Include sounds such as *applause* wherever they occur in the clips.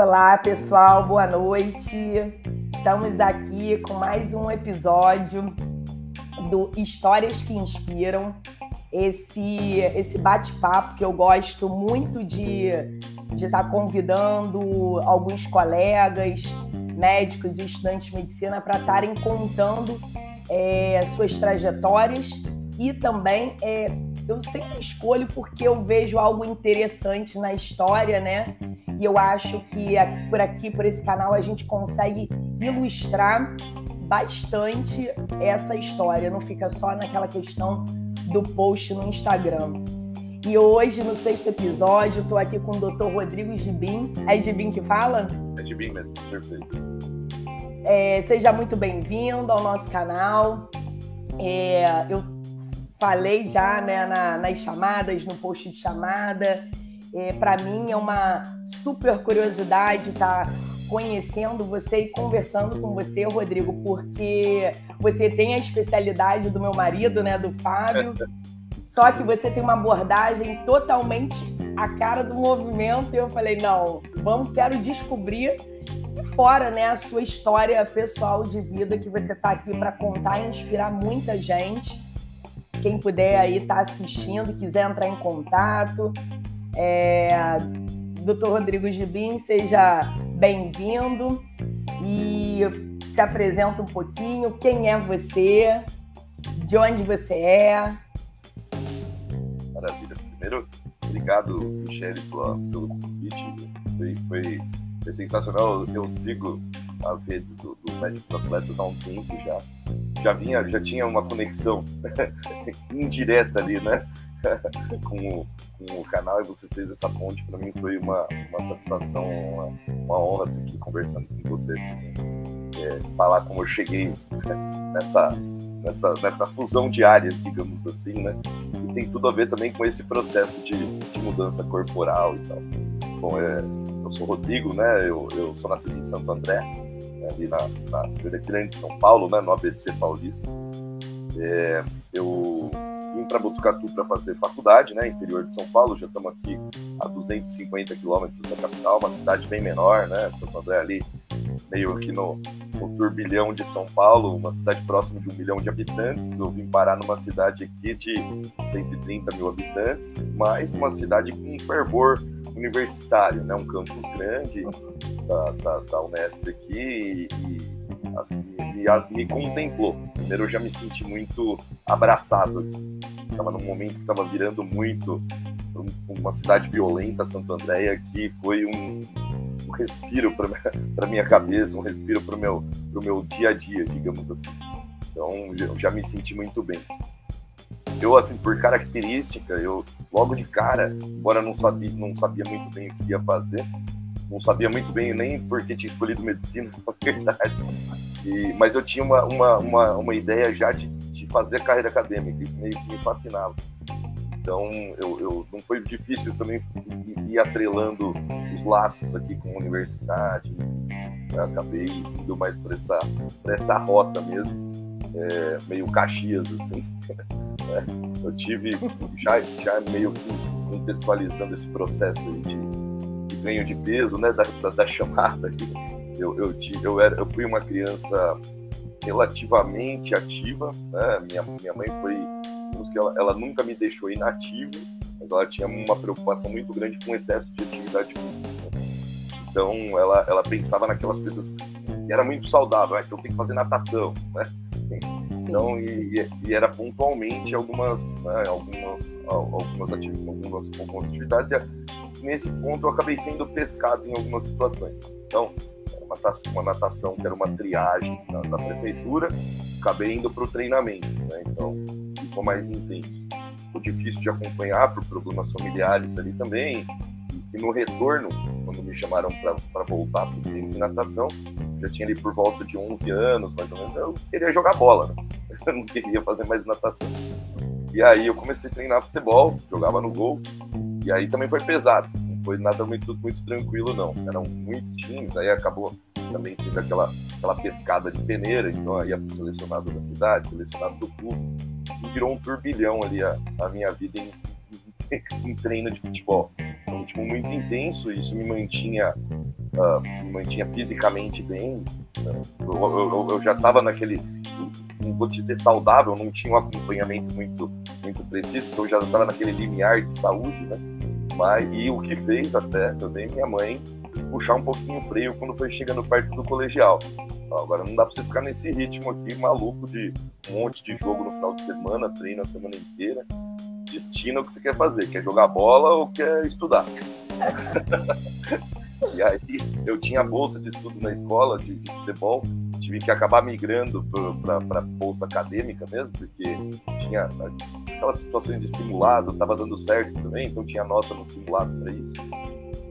Olá, pessoal, boa noite. Estamos aqui com mais um episódio do Histórias que Inspiram. Esse, esse bate-papo que eu gosto muito de, de estar convidando alguns colegas, médicos e estudantes de medicina para estarem contando é, suas trajetórias e também é, eu sempre escolho porque eu vejo algo interessante na história, né? E eu acho que por aqui, por esse canal, a gente consegue ilustrar bastante essa história, não fica só naquela questão do post no Instagram. E hoje, no sexto episódio, estou aqui com o Dr. Rodrigo Gibim. É Gibim que fala? É Gibim mesmo, perfeito. É, seja muito bem-vindo ao nosso canal. É, eu falei já né, na, nas chamadas, no post de chamada. É, Para mim é uma super curiosidade estar tá conhecendo você e conversando com você, Rodrigo, porque você tem a especialidade do meu marido, né, do Fábio. *laughs* Só que você tem uma abordagem totalmente a cara do movimento. E eu falei, não, vamos, quero descobrir fora né, a sua história pessoal de vida que você está aqui para contar e inspirar muita gente. Quem puder aí estar tá assistindo, quiser entrar em contato. É... Doutor Rodrigo Gibim, seja bem-vindo e se apresenta um pouquinho. Quem é você? De onde você é? Maravilha. Primeiro, obrigado, Michele, pelo convite. Foi, foi, foi sensacional. Eu sigo as redes do, do Médicos Atletas há um tempo já já vinha, já tinha uma conexão *laughs* indireta ali, né? *laughs* com, o, com, o, canal e você fez essa ponte para mim foi uma, uma satisfação, uma, uma honra estar aqui conversando com você, é, falar como eu cheguei *laughs* nessa, nessa, nessa fusão de áreas, digamos assim, né? E tem tudo a ver também com esse processo de, de mudança corporal e tal. Bom, é, eu sou Rodrigo, né? Eu, eu sou nascido em Santo André, ali na, na Grande São Paulo, né, no ABC Paulista. É, eu vim para Botucatu para fazer faculdade, né, interior de São Paulo, já estamos aqui a 250 quilômetros da capital, uma cidade bem menor, né, Santo André ali meio aqui no, no turbilhão de São Paulo, uma cidade próxima de um milhão de habitantes. Eu vim parar numa cidade aqui de 130 mil habitantes, mas uma cidade com fervor universitário, né? um campus grande da, da, da Unesp aqui e, assim, me, me contemplou. Primeiro eu já me senti muito abraçado. Estava num momento que estava virando muito uma cidade violenta, Santo Andréia, que foi um, um respiro para *laughs* minha cabeça, um respiro para o meu, meu dia a dia, digamos assim. Então, eu já me senti muito bem. Eu, assim, por característica, eu logo de cara, embora não sabia, não sabia muito bem o que ia fazer, não sabia muito bem nem porque tinha escolhido medicina, *laughs* na verdade. E, mas eu tinha uma, uma, uma, uma ideia já de, de fazer carreira acadêmica, isso meio que me fascinava. Então, eu, eu, não foi difícil também ir atrelando os laços aqui com a universidade. Eu acabei indo mais por essa, por essa rota mesmo, é, meio Caxias, assim. *laughs* É, eu tive, já, já meio que contextualizando esse processo de ganho de peso, né, da, da, da chamada. Eu, eu, eu, era, eu fui uma criança relativamente ativa, né? minha, minha mãe foi que ela, ela nunca me deixou inativo, mas ela tinha uma preocupação muito grande com o excesso de atividade física. Então, ela, ela pensava naquelas pessoas que era muito saudável, né? que eu tenho que fazer natação, né? Então, e, e, era pontualmente algumas, né, algumas, algumas, atividades, algumas, algumas atividades. Nesse ponto, eu acabei sendo pescado em algumas situações. Então, uma natação, uma natação que era uma triagem da, prefeitura, acabei indo para o treinamento. Né? Então, ficou mais intenso. Ficou difícil de acompanhar por problemas familiares ali também. E no retorno, quando me chamaram para voltar para o treino de natação, já tinha ali por volta de 11 anos, mais ou menos, eu queria jogar bola, né? *laughs* Eu não queria fazer mais natação. E aí eu comecei a treinar futebol, jogava no gol, e aí também foi pesado. Não foi nada muito, muito tranquilo, não. Eram muitos times, aí acabou também tendo aquela, aquela pescada de peneira, então aí selecionado da cidade, selecionado do clube e virou um turbilhão ali a, a minha vida em, em, em, treino de futebol. Um ritmo muito intenso, isso me mantinha uh, me mantinha fisicamente bem. Né? Eu, eu, eu, já estava naquele, não vou dizer saudável, não tinha um acompanhamento muito, muito preciso, então eu já estava naquele limiar de saúde, né? Mas, e o que fez até também minha mãe puxar um pouquinho o freio quando foi chegando perto do colegial. Agora não dá para você ficar nesse ritmo aqui maluco de um monte de jogo no final de semana, treino a semana inteira. Destina o que você quer fazer, quer jogar bola ou quer estudar. *laughs* e aí eu tinha bolsa de estudo na escola de, de futebol, tive que acabar migrando para bolsa acadêmica mesmo, porque tinha aquelas situações de simulado, estava dando certo também, então tinha nota no simulado para isso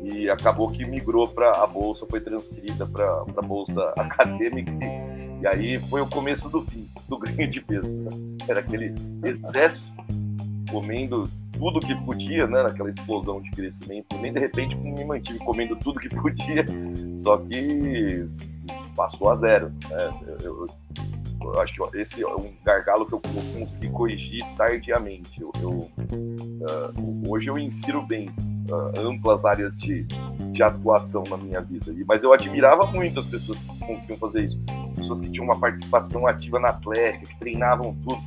e acabou que migrou para a bolsa, foi transferida para a bolsa *laughs* acadêmica e, e, aí foi o começo do fim, do *laughs* ganho de peso. Né? Era aquele excesso, comendo tudo que podia, né? Naquela explosão de crescimento. Nem de repente me mantive comendo tudo que podia, só que passou a zero. Né? Eu, eu, eu acho que esse é um gargalo que eu consegui corrigir tardiamente. Eu, eu uh, hoje eu insiro bem uh, amplas áreas de, de atuação na minha vida. Mas eu admirava muito as pessoas que conseguiam fazer isso. Pessoas que tinham uma participação ativa na atlética, que treinavam tudo.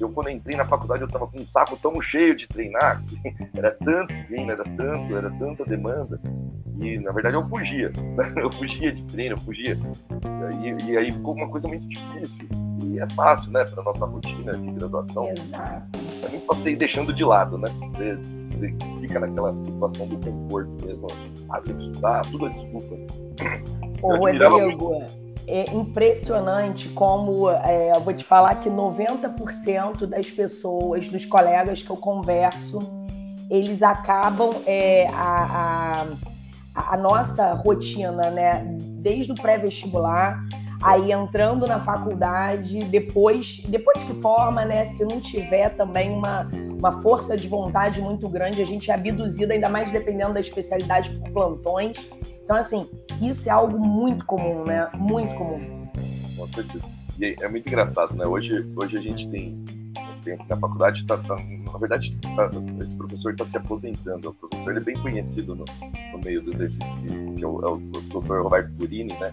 Eu, quando entrei na faculdade, eu estava com um saco tão cheio de treinar, *laughs* era tanto treino, era tanto, era tanta demanda, e na verdade eu fugia. *laughs* Eu fugia de treino, eu fugia. E, e aí ficou uma coisa muito difícil. E é fácil, né, para nossa rotina de graduação. Exato. A gente pode ir deixando de lado, né? Você, você fica naquela situação do conforto mesmo. Ah, tem que estudar, tudo é desculpa. Ô, Rodrigo, é impressionante como é, eu vou te falar que 90% das pessoas, dos colegas que eu converso, eles acabam é, a, a, a, nossa rotina, né? Desde o pré-vestibular, aí entrando na faculdade, depois, depois que forma, né? Se não tiver também uma, uma força de vontade muito grande, a gente é abduzido, ainda mais dependendo da especialidade por plantões. Então, assim, isso é algo muito comum, né? Muito comum. Com certeza. E é muito engraçado, né? Hoje, hoje a gente tem, tem na faculdade, tá, tá na verdade, tá, esse professor está se aposentando. O professor ele é bem conhecido no, no meio do exercício físico, que é o, é o Dr. Roberto Turini, né?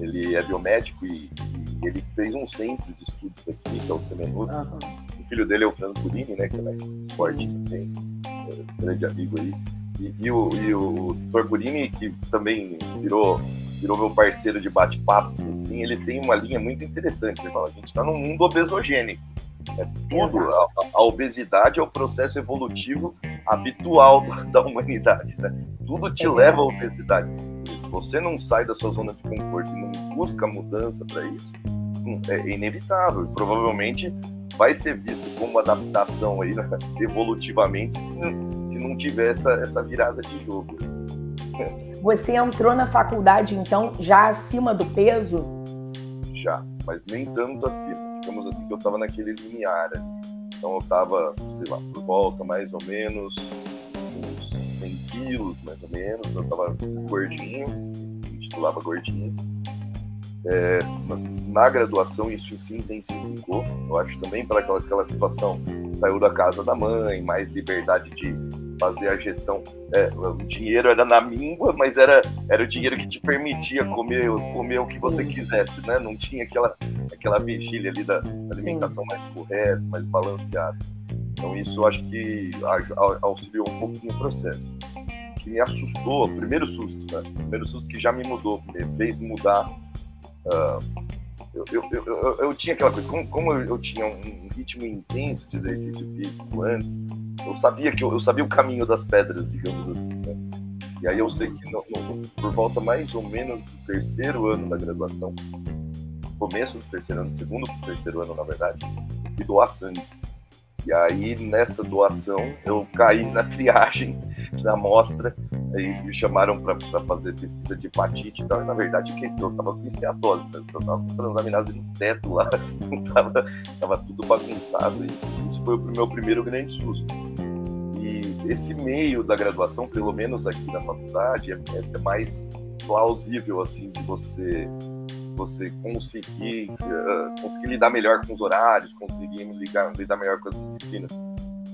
Ele é biomédico e, e, ele fez um centro de estudos aqui, que é o Semenudo. Uhum. O filho dele é o Franz Turini, né? Que é mais forte, tem é, grande amigo aí. E, e, o, e o Torburini, que também virou, virou meu parceiro de bate-papo, assim, ele tem uma linha muito interessante. Ele fala, a gente está num mundo obesogênico. É tudo, a, a, obesidade é o processo evolutivo habitual da, humanidade. Né? Tudo te é leva à obesidade. E se você não sai da sua zona de conforto e não busca mudança para isso, hum, é inevitável. Provavelmente vai ser visto como adaptação aí, né? evolutivamente, se não, se não tiver essa, essa virada de jogo. Você entrou na faculdade, então, já acima do peso? Já, mas nem tanto acima. Digamos assim que eu estava naquele limiar. Então eu estava, sei lá, por volta mais ou menos uns 100 quilos, mais ou menos. Eu estava gordinho, titulava gordinho é, na graduação isso se intensificou, eu acho também para aquela, aquela situação, saiu da casa da mãe, mais liberdade de fazer a gestão. É, o dinheiro era na míngua, mas era, era o dinheiro que te permitia comer, comer o que você quisesse, né? Não tinha aquela, aquela vigília ali da alimentação mais correta, mais balanceada. Então isso acho que auxiliou um pouco no processo. O que me assustou, o primeiro susto, né? O primeiro susto que já me mudou, me fez mudar Uh, eu, eu, eu, eu, tinha aquela coisa, como, como eu, tinha um ritmo intenso de exercício físico antes, eu sabia que eu, sabia o caminho das pedras, digamos assim. Né? E aí eu sei que no, no, por volta mais ou menos do terceiro ano da graduação, começo do terceiro ano, segundo do terceiro ano, na verdade, e doar sangue. E aí nessa doação eu caí na *laughs* triagem da amostra Aí me chamaram para fazer pesquisa de hepatite e tal. E na verdade, eu estava com esteatose, né? eu estava com transaminase no teto lá, *laughs* tava, tava tudo bagunçado. E isso foi o meu primeiro grande susto. Esse meio da graduação, pelo menos aqui na faculdade, é, é mais plausível assim de você você conseguir uh, conseguir lidar melhor com os horários, conseguir lidar, lidar melhor com as disciplinas.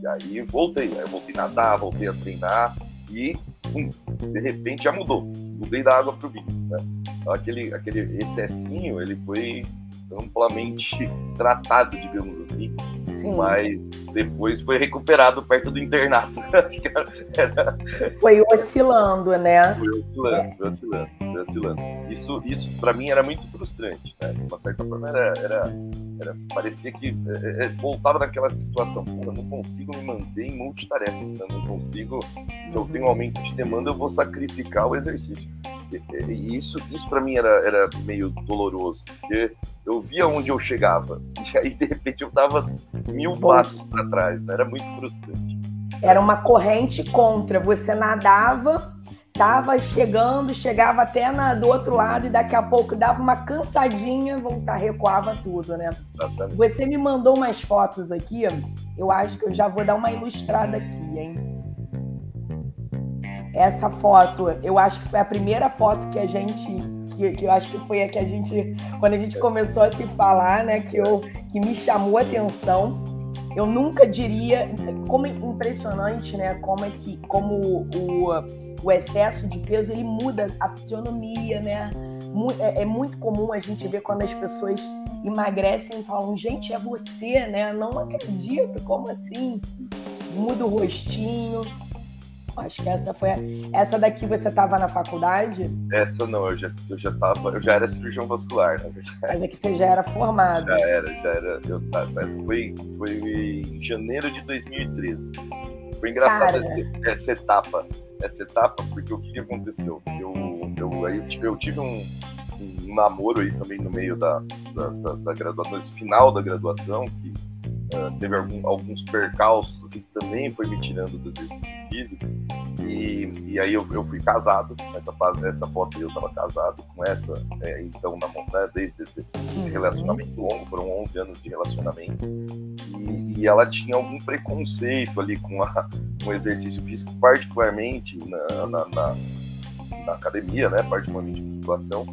E aí voltei, aí voltei a nadar, voltei a treinar e pum, de repente já mudou. Mudei da água para o vinho. Né? Então, aquele, aquele excessinho, ele foi amplamente *laughs* tratado, digamos assim. Sim. Mas depois foi recuperado perto do internato. *laughs* Era... Foi oscilando, né? Foi oscilando, foi oscilando, foi oscilando. Isso, isso para mim era muito frustrante, né? De uma certa forma era, era, era parecia que é, é, voltava naquela situação, eu não consigo me manter em multitarefa, eu não consigo, se eu tenho um aumento de demanda, eu vou sacrificar o exercício. E isso, isso para mim era, era meio doloroso, porque eu via onde eu chegava, *laughs* e aí de repente eu tava mil passos para trás, era muito frustrante. Era uma corrente contra, você nadava, tava chegando, chegava até na, do outro lado e daqui a pouco dava uma cansadinha, voltar, recuava tudo, né? Exatamente. Você me mandou umas fotos aqui, eu acho que eu já vou dar uma ilustrada aqui, hein? essa foto, eu acho que foi a primeira foto que a gente, que, que, eu acho que foi a que a gente, quando a gente começou a se falar, né, que, eu, que me chamou a atenção. Eu nunca diria, como é impressionante, né, como é que, como o, o excesso de peso, ele muda a fisionomia, né, é, é muito comum a gente ver quando as pessoas emagrecem e falam, gente, é você, né, não acredito, como assim? Muda o rostinho, Acho que essa foi a... essa daqui você estava na faculdade? Essa não, eu já eu já tava, eu já era cirurgião vascular, na verdade. Mas é que você já era formado. Já era, já era. Eu, essa foi foi em janeiro de 2013. Foi engraçado essa, essa, etapa, essa etapa, porque o que aconteceu? Eu eu aí eu tive, eu tive um, um namoro aí também no meio da, da, da, da graduação, esse final da graduação, que uh, teve algum, alguns percalços assim, que também foi me tirando do exercício físico. E, e aí eu, eu fui casado, nessa, nessa foto eu estava casado com essa, é, então, na, né, desde, desde esse uhum. relacionamento longo, foram 11 anos de relacionamento. E, e ela tinha algum preconceito ali com, a, com o exercício físico, particularmente na, na, na, na academia, né, particularmente musculação,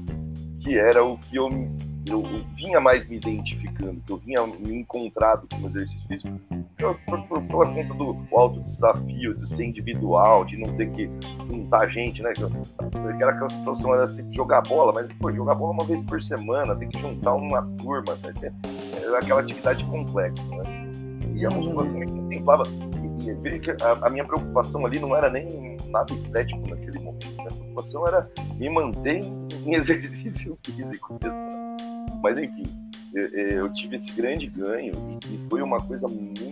que era o que eu eu, vinha mais me identificando, que eu vinha me encontrado com o exercício físico, por, pela conta do alto desafio, de ser individual, de não ter que juntar gente, né? Aquela situação era assim, jogar bola, mas pô, jogar bola uma vez por semana, tem que juntar uma turma, né? era aquela atividade complexa, né? E a musculação me contemplava. E, e que a, a, minha preocupação ali não era nem nada estético naquele momento. Né? A preocupação era me manter em *laughs* exercício físico mesmo. Mas enfim, eu, tive esse grande ganho e, foi uma coisa muito,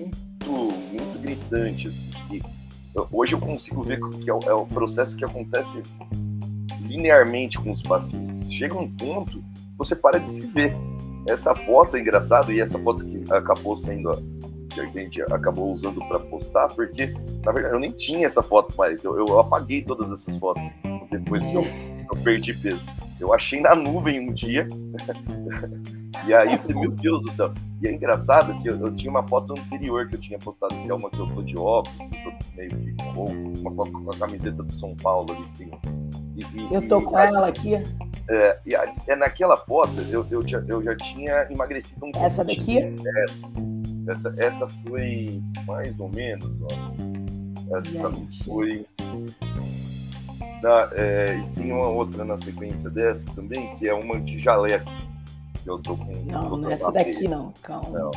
muito gritante. Assim, hoje eu consigo ver que é o, é o processo que acontece linearmente com os pacientes. Chega um ponto, você para de se ver. Essa foto é engraçada e essa foto que acabou sendo que a gente acabou usando para postar, porque na verdade eu nem tinha essa foto mais. Eu, eu apaguei todas essas fotos depois que eu, eu perdi peso. Eu achei na nuvem um dia. *laughs* e aí eu falei, meu Deus do céu. E é engraçado que eu, eu, tinha uma foto anterior que eu tinha postado, que é uma que eu tô de óculos, eu tô meio que ou uma foto com a camiseta do São Paulo ali. Assim. E, e, eu tô com ela aqui. É, e a, é naquela foto eu, eu, já, eu já tinha emagrecido um pouco. Essa daqui? Essa. Essa, essa foi mais ou menos, ó. Essa foi é, e tem uma outra na sequência dessa também, que é uma de jaleco. Eu tô com. Não, não é essa daqui não, calma. Não.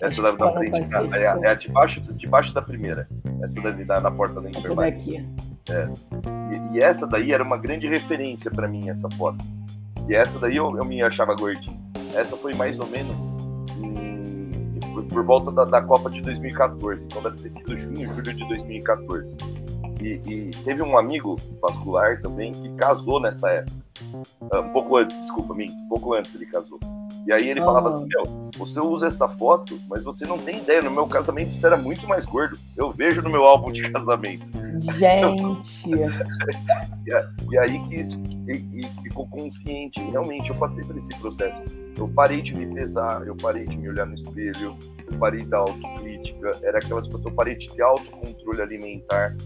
Essa deve dar frente. É, é, a de baixo, de baixo da primeira. Essa deve dar na porta da enfermaria. Essa daqui. Essa. E, e, essa daí era uma grande referência para mim, essa foto. E essa daí eu, eu me achava gordinho. Essa foi mais ou menos em, por, por, volta da, da Copa de 2014. Então deve ter sido junho, julho de 2014. E, e, teve um amigo vascular também que casou nessa época. Ah, um pouco antes, desculpa, mim, um pouco antes ele casou. E aí ele falava assim, meu, você usa essa foto, mas você não tem ideia, no meu casamento você era muito mais gordo. Eu vejo no meu álbum de casamento. Gente! *laughs* e, aí que isso e, e ficou consciente. Realmente, eu passei por esse processo. Eu parei de me pesar, eu parei de me olhar no espelho, eu parei da autocrítica. Era aquelas coisas, eu parei de ter autocontrole alimentar.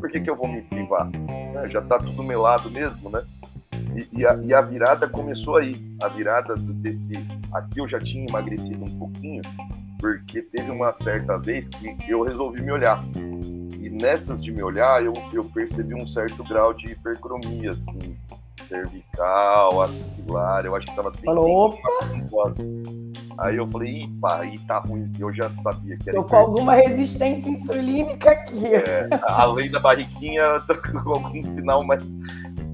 Por que, que eu vou me privar? É, já tá tudo melado mesmo, né? E, e, a, e, a, virada começou aí. A virada desse. Aqui eu já tinha emagrecido um pouquinho, porque teve uma certa vez que eu resolvi me olhar. E nessas de me olhar, eu, eu percebi um certo grau de hipercromia, assim, cervical, axilar, eu acho que tava Falou, opa! Aí eu falei, ih, pá, aí tá ruim, eu já sabia que era. Tô com alguma resistência insulínica aqui. É, além da barriguinha, *laughs* tô com algum sinal, mas.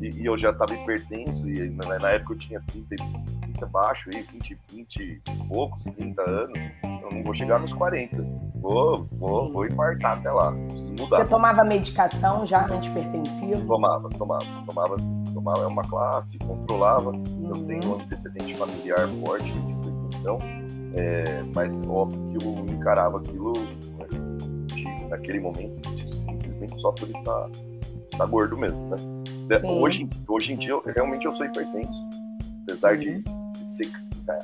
E, e eu já tava hipertenso, e na, na época eu tinha 30, 30 baixo, aí, 20, 20 e poucos, 30 anos. Eu não vou chegar nos 40. Vou, vou, vou infartar até lá. Mudar. Você tomava medicação já antipertensiva? Tomava, tomava, tomava, tomava é uma classe, controlava. Uhum. Eu tenho um antecedente familiar forte de hipertensão, é, mas óbvio que eu encarava aquilo né, naquele momento simplesmente só por estar, estar gordo mesmo, né? Hoje, hoje em dia, eu, realmente eu sou hipertenso. Apesar Sim. de ser é,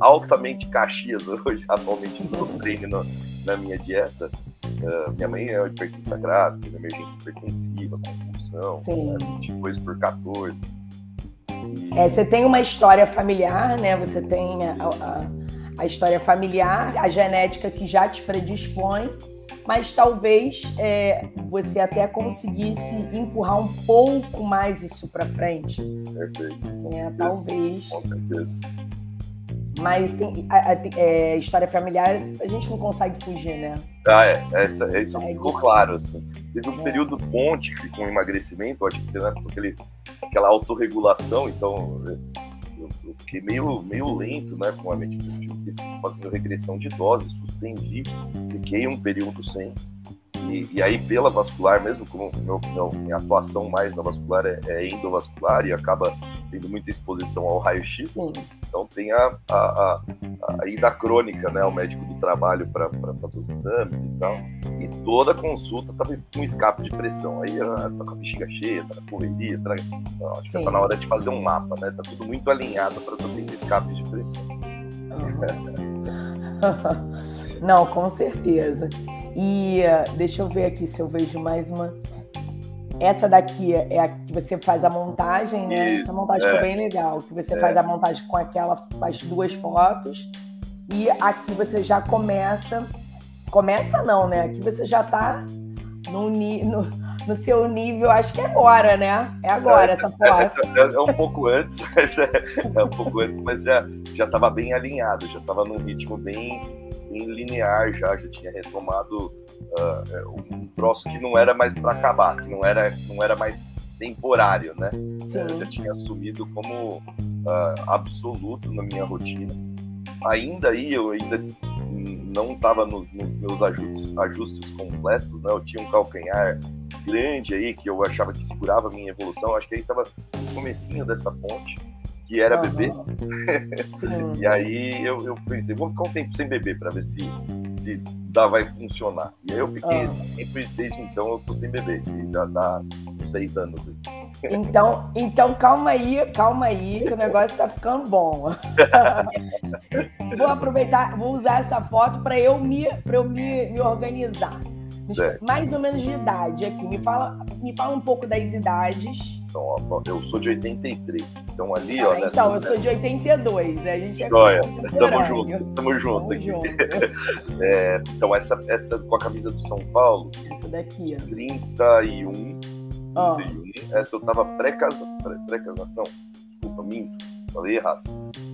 altamente Caxias hoje, *laughs* atualmente no treino no, na minha dieta. Uh, minha mãe é hipertensa grave, teve emergência hipertensiva, compulsão, né, 22 por 14. É, você tem uma história familiar, né? Você tem a, a, a, história familiar, a genética que já te predispõe, mas talvez é, você até conseguisse empurrar um pouco mais isso para frente. Perfeito. É, talvez. Com certeza. Mas tem, a, a, é, história familiar a gente não consegue fugir, né? Ah, é. Essa, é, isso ficou claro, assim. Teve um é. período ponte com emagrecimento, acho que né, aquele, aquela autorregulação, então eu, eu, fiquei meio, meio lento, né, com a mente fazendo regressão de doses, suspendi, fiquei um período sem. E, e, aí, pela vascular, mesmo como meu, meu, minha atuação mais na vascular é, é endovascular e acaba tendo muita exposição ao raio-x, então tem a, a, a, a, ida crônica, né, o médico do trabalho para fazer os exames e tal. E toda consulta estava com escape de pressão. Aí ah, tá com a bexiga cheia, tá na correria, tá, acho que tá na hora de fazer um mapa, né? Tá tudo muito alinhado para tu ter escape de pressão. *laughs* Não, com certeza. E uh, deixa eu ver aqui se eu vejo mais uma. Essa daqui é a que você faz a montagem, né? Isso, Essa montagem é. ficou bem legal. Que você é. faz a montagem com aquela, faz duas fotos. E aqui você já começa. Começa não, né? Aqui você já tá no, no, no seu nível, acho que é agora, né? É agora essa, essa foto. Essa, é, é, um pouco antes, *laughs* mas é, é, um pouco antes, mas já já estava bem alinhado, já estava num ritmo bem, bem linear, já já tinha retomado uh, um troço que não era mais para acabar, que não era não era mais temporário, né? Eu já tinha assumido como uh, absoluto na minha rotina. Ainda aí eu ainda não estava nos, nos, meus ajustes, ajustes completos, né? Eu tinha um calcanhar grande aí que eu achava que segurava a minha evolução. Acho que aí estava no comecinho dessa ponte, que era uhum. bebê. e aí eu, eu pensei, vou ficar um tempo sem beber para ver se, se dá, vai funcionar. E aí eu fiquei uhum. sempre, desde então eu tô sem beber, já dá seis anos. Então, então calma aí, calma aí, que o negócio tá ficando bom. *laughs* vou aproveitar, vou usar essa foto para eu me, pra eu me, me organizar. Certo. Mais ou menos de idade aqui. Me fala, me fala um pouco das idades. Então, ó, eu sou de 83. Então ali, ah, ó. Nessa, então, eu sou de 82. A gente é Joia. Tamo junto, tamo junto tamo aqui. Junto. é, então, essa, essa com a camisa do São Paulo. Essa daqui, ó. 31. Oh. 31. Essa eu tava pré-casação. Pré-casação. Desculpa, minto. Falei errado.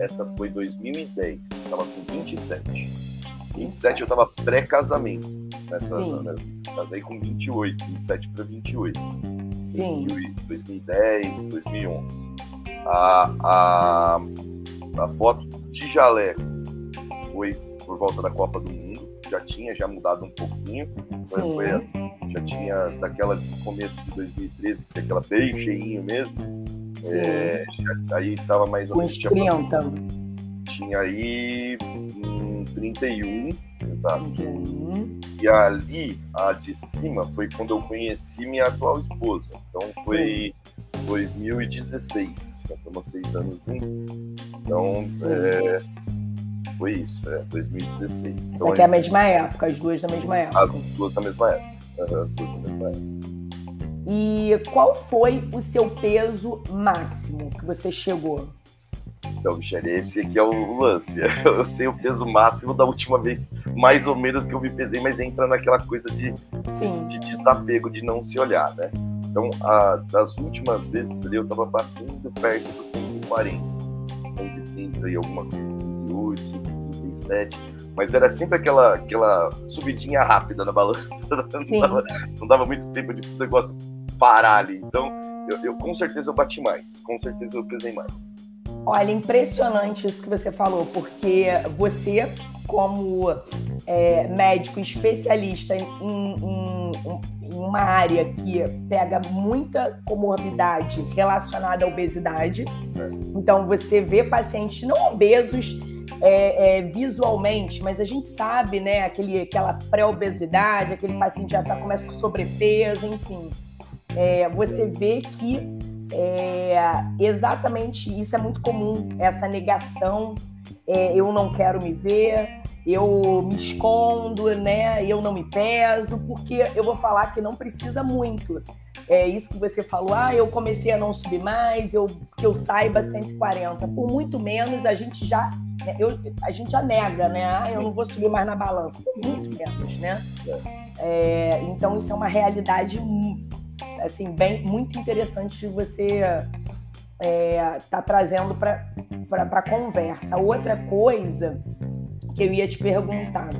Essa foi 2010. Eu tava com 27. 27 eu tava pré-casamento. Nessa, né, casei com 28, 27 para 28. Sim. 2010, 2011. A, a, a foto de jaleco foi por volta da Copa do Mundo. Já tinha já mudado um pouquinho. Foi, já tinha daquela começo de 2013, que é aquela bem cheinho mesmo. É, já, aí tava mais ou menos. Tinha, tinha aí 31, exato. Uhum. E ali, a de cima, foi quando eu conheci minha atual esposa. Então foi Sim. 2016. Já estamos seis anos juntos. Então, é, foi isso, é 2016. Então, Essa aqui é a mesma época, as duas da mesma época. As duas da mesma época. As duas da mesma época. E qual foi o seu peso máximo que você chegou? Então, Michele, esse aqui é o lance. *laughs* Eu sei o peso máximo da última vez, mais ou menos, que eu me pesei, mas entra naquela coisa de, de desapego, de não se olhar, né? Então, a, das últimas vezes ali, eu tava batendo perto dos 140, 130 e alguma coisa, 138, 137, mas era sempre aquela, aquela subidinha rápida na balança, *laughs* não dava, não dava muito tempo de o negócio parar ali. Então, eu, eu, com certeza eu bati mais, com certeza eu pesei mais. Olha, impressionante isso que você falou, porque você, como é, médico especialista em, em, em, uma área que pega muita comorbidade relacionada à obesidade, é. então você vê pacientes não obesos é, é, visualmente, mas a gente sabe, né, aquele, aquela pré-obesidade, aquele paciente já tá, começa com sobrepeso, enfim é, você vê que é, exatamente isso é muito comum, essa negação, é, eu não quero me ver, eu me escondo, né? Eu não me peso, porque eu vou falar que não precisa muito. É isso que você falou, ah, eu comecei a não subir mais, eu que eu saiba 140. Por muito menos a gente já né, eu, a gente já nega, né? Ah, eu não vou subir mais na balança. Por muito menos, né? É, então isso é uma realidade assim, bem, muito interessante de você é, tá trazendo para a conversa. Outra coisa que eu ia te perguntar.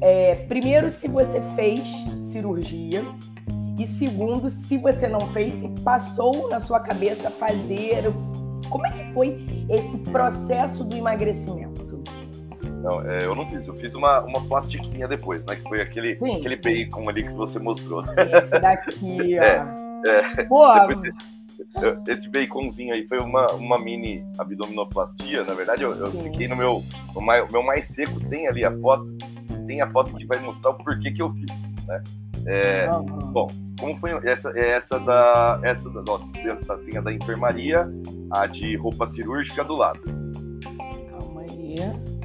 É, primeiro, se você fez cirurgia. E segundo, se você não fez, se passou na sua cabeça fazer. Como é que foi esse processo do emagrecimento? Não, é, eu não fiz. Eu fiz uma, uma plastiquinha depois, né? Que foi aquele, aquele bacon ali que você mostrou. Esse daqui, *laughs* ó. É, é. Pô, esse baconzinho aí foi uma, uma mini abdominoplastia. Na verdade, eu, eu fiquei no meu, no mais, meu mais seco. Tem ali a foto. Tem a foto que vai mostrar o porquê que eu fiz, né? É. Bom, como foi essa, essa da essa da, ó, tem a da enfermaria, a de roupa cirúrgica do lado. Calma aí.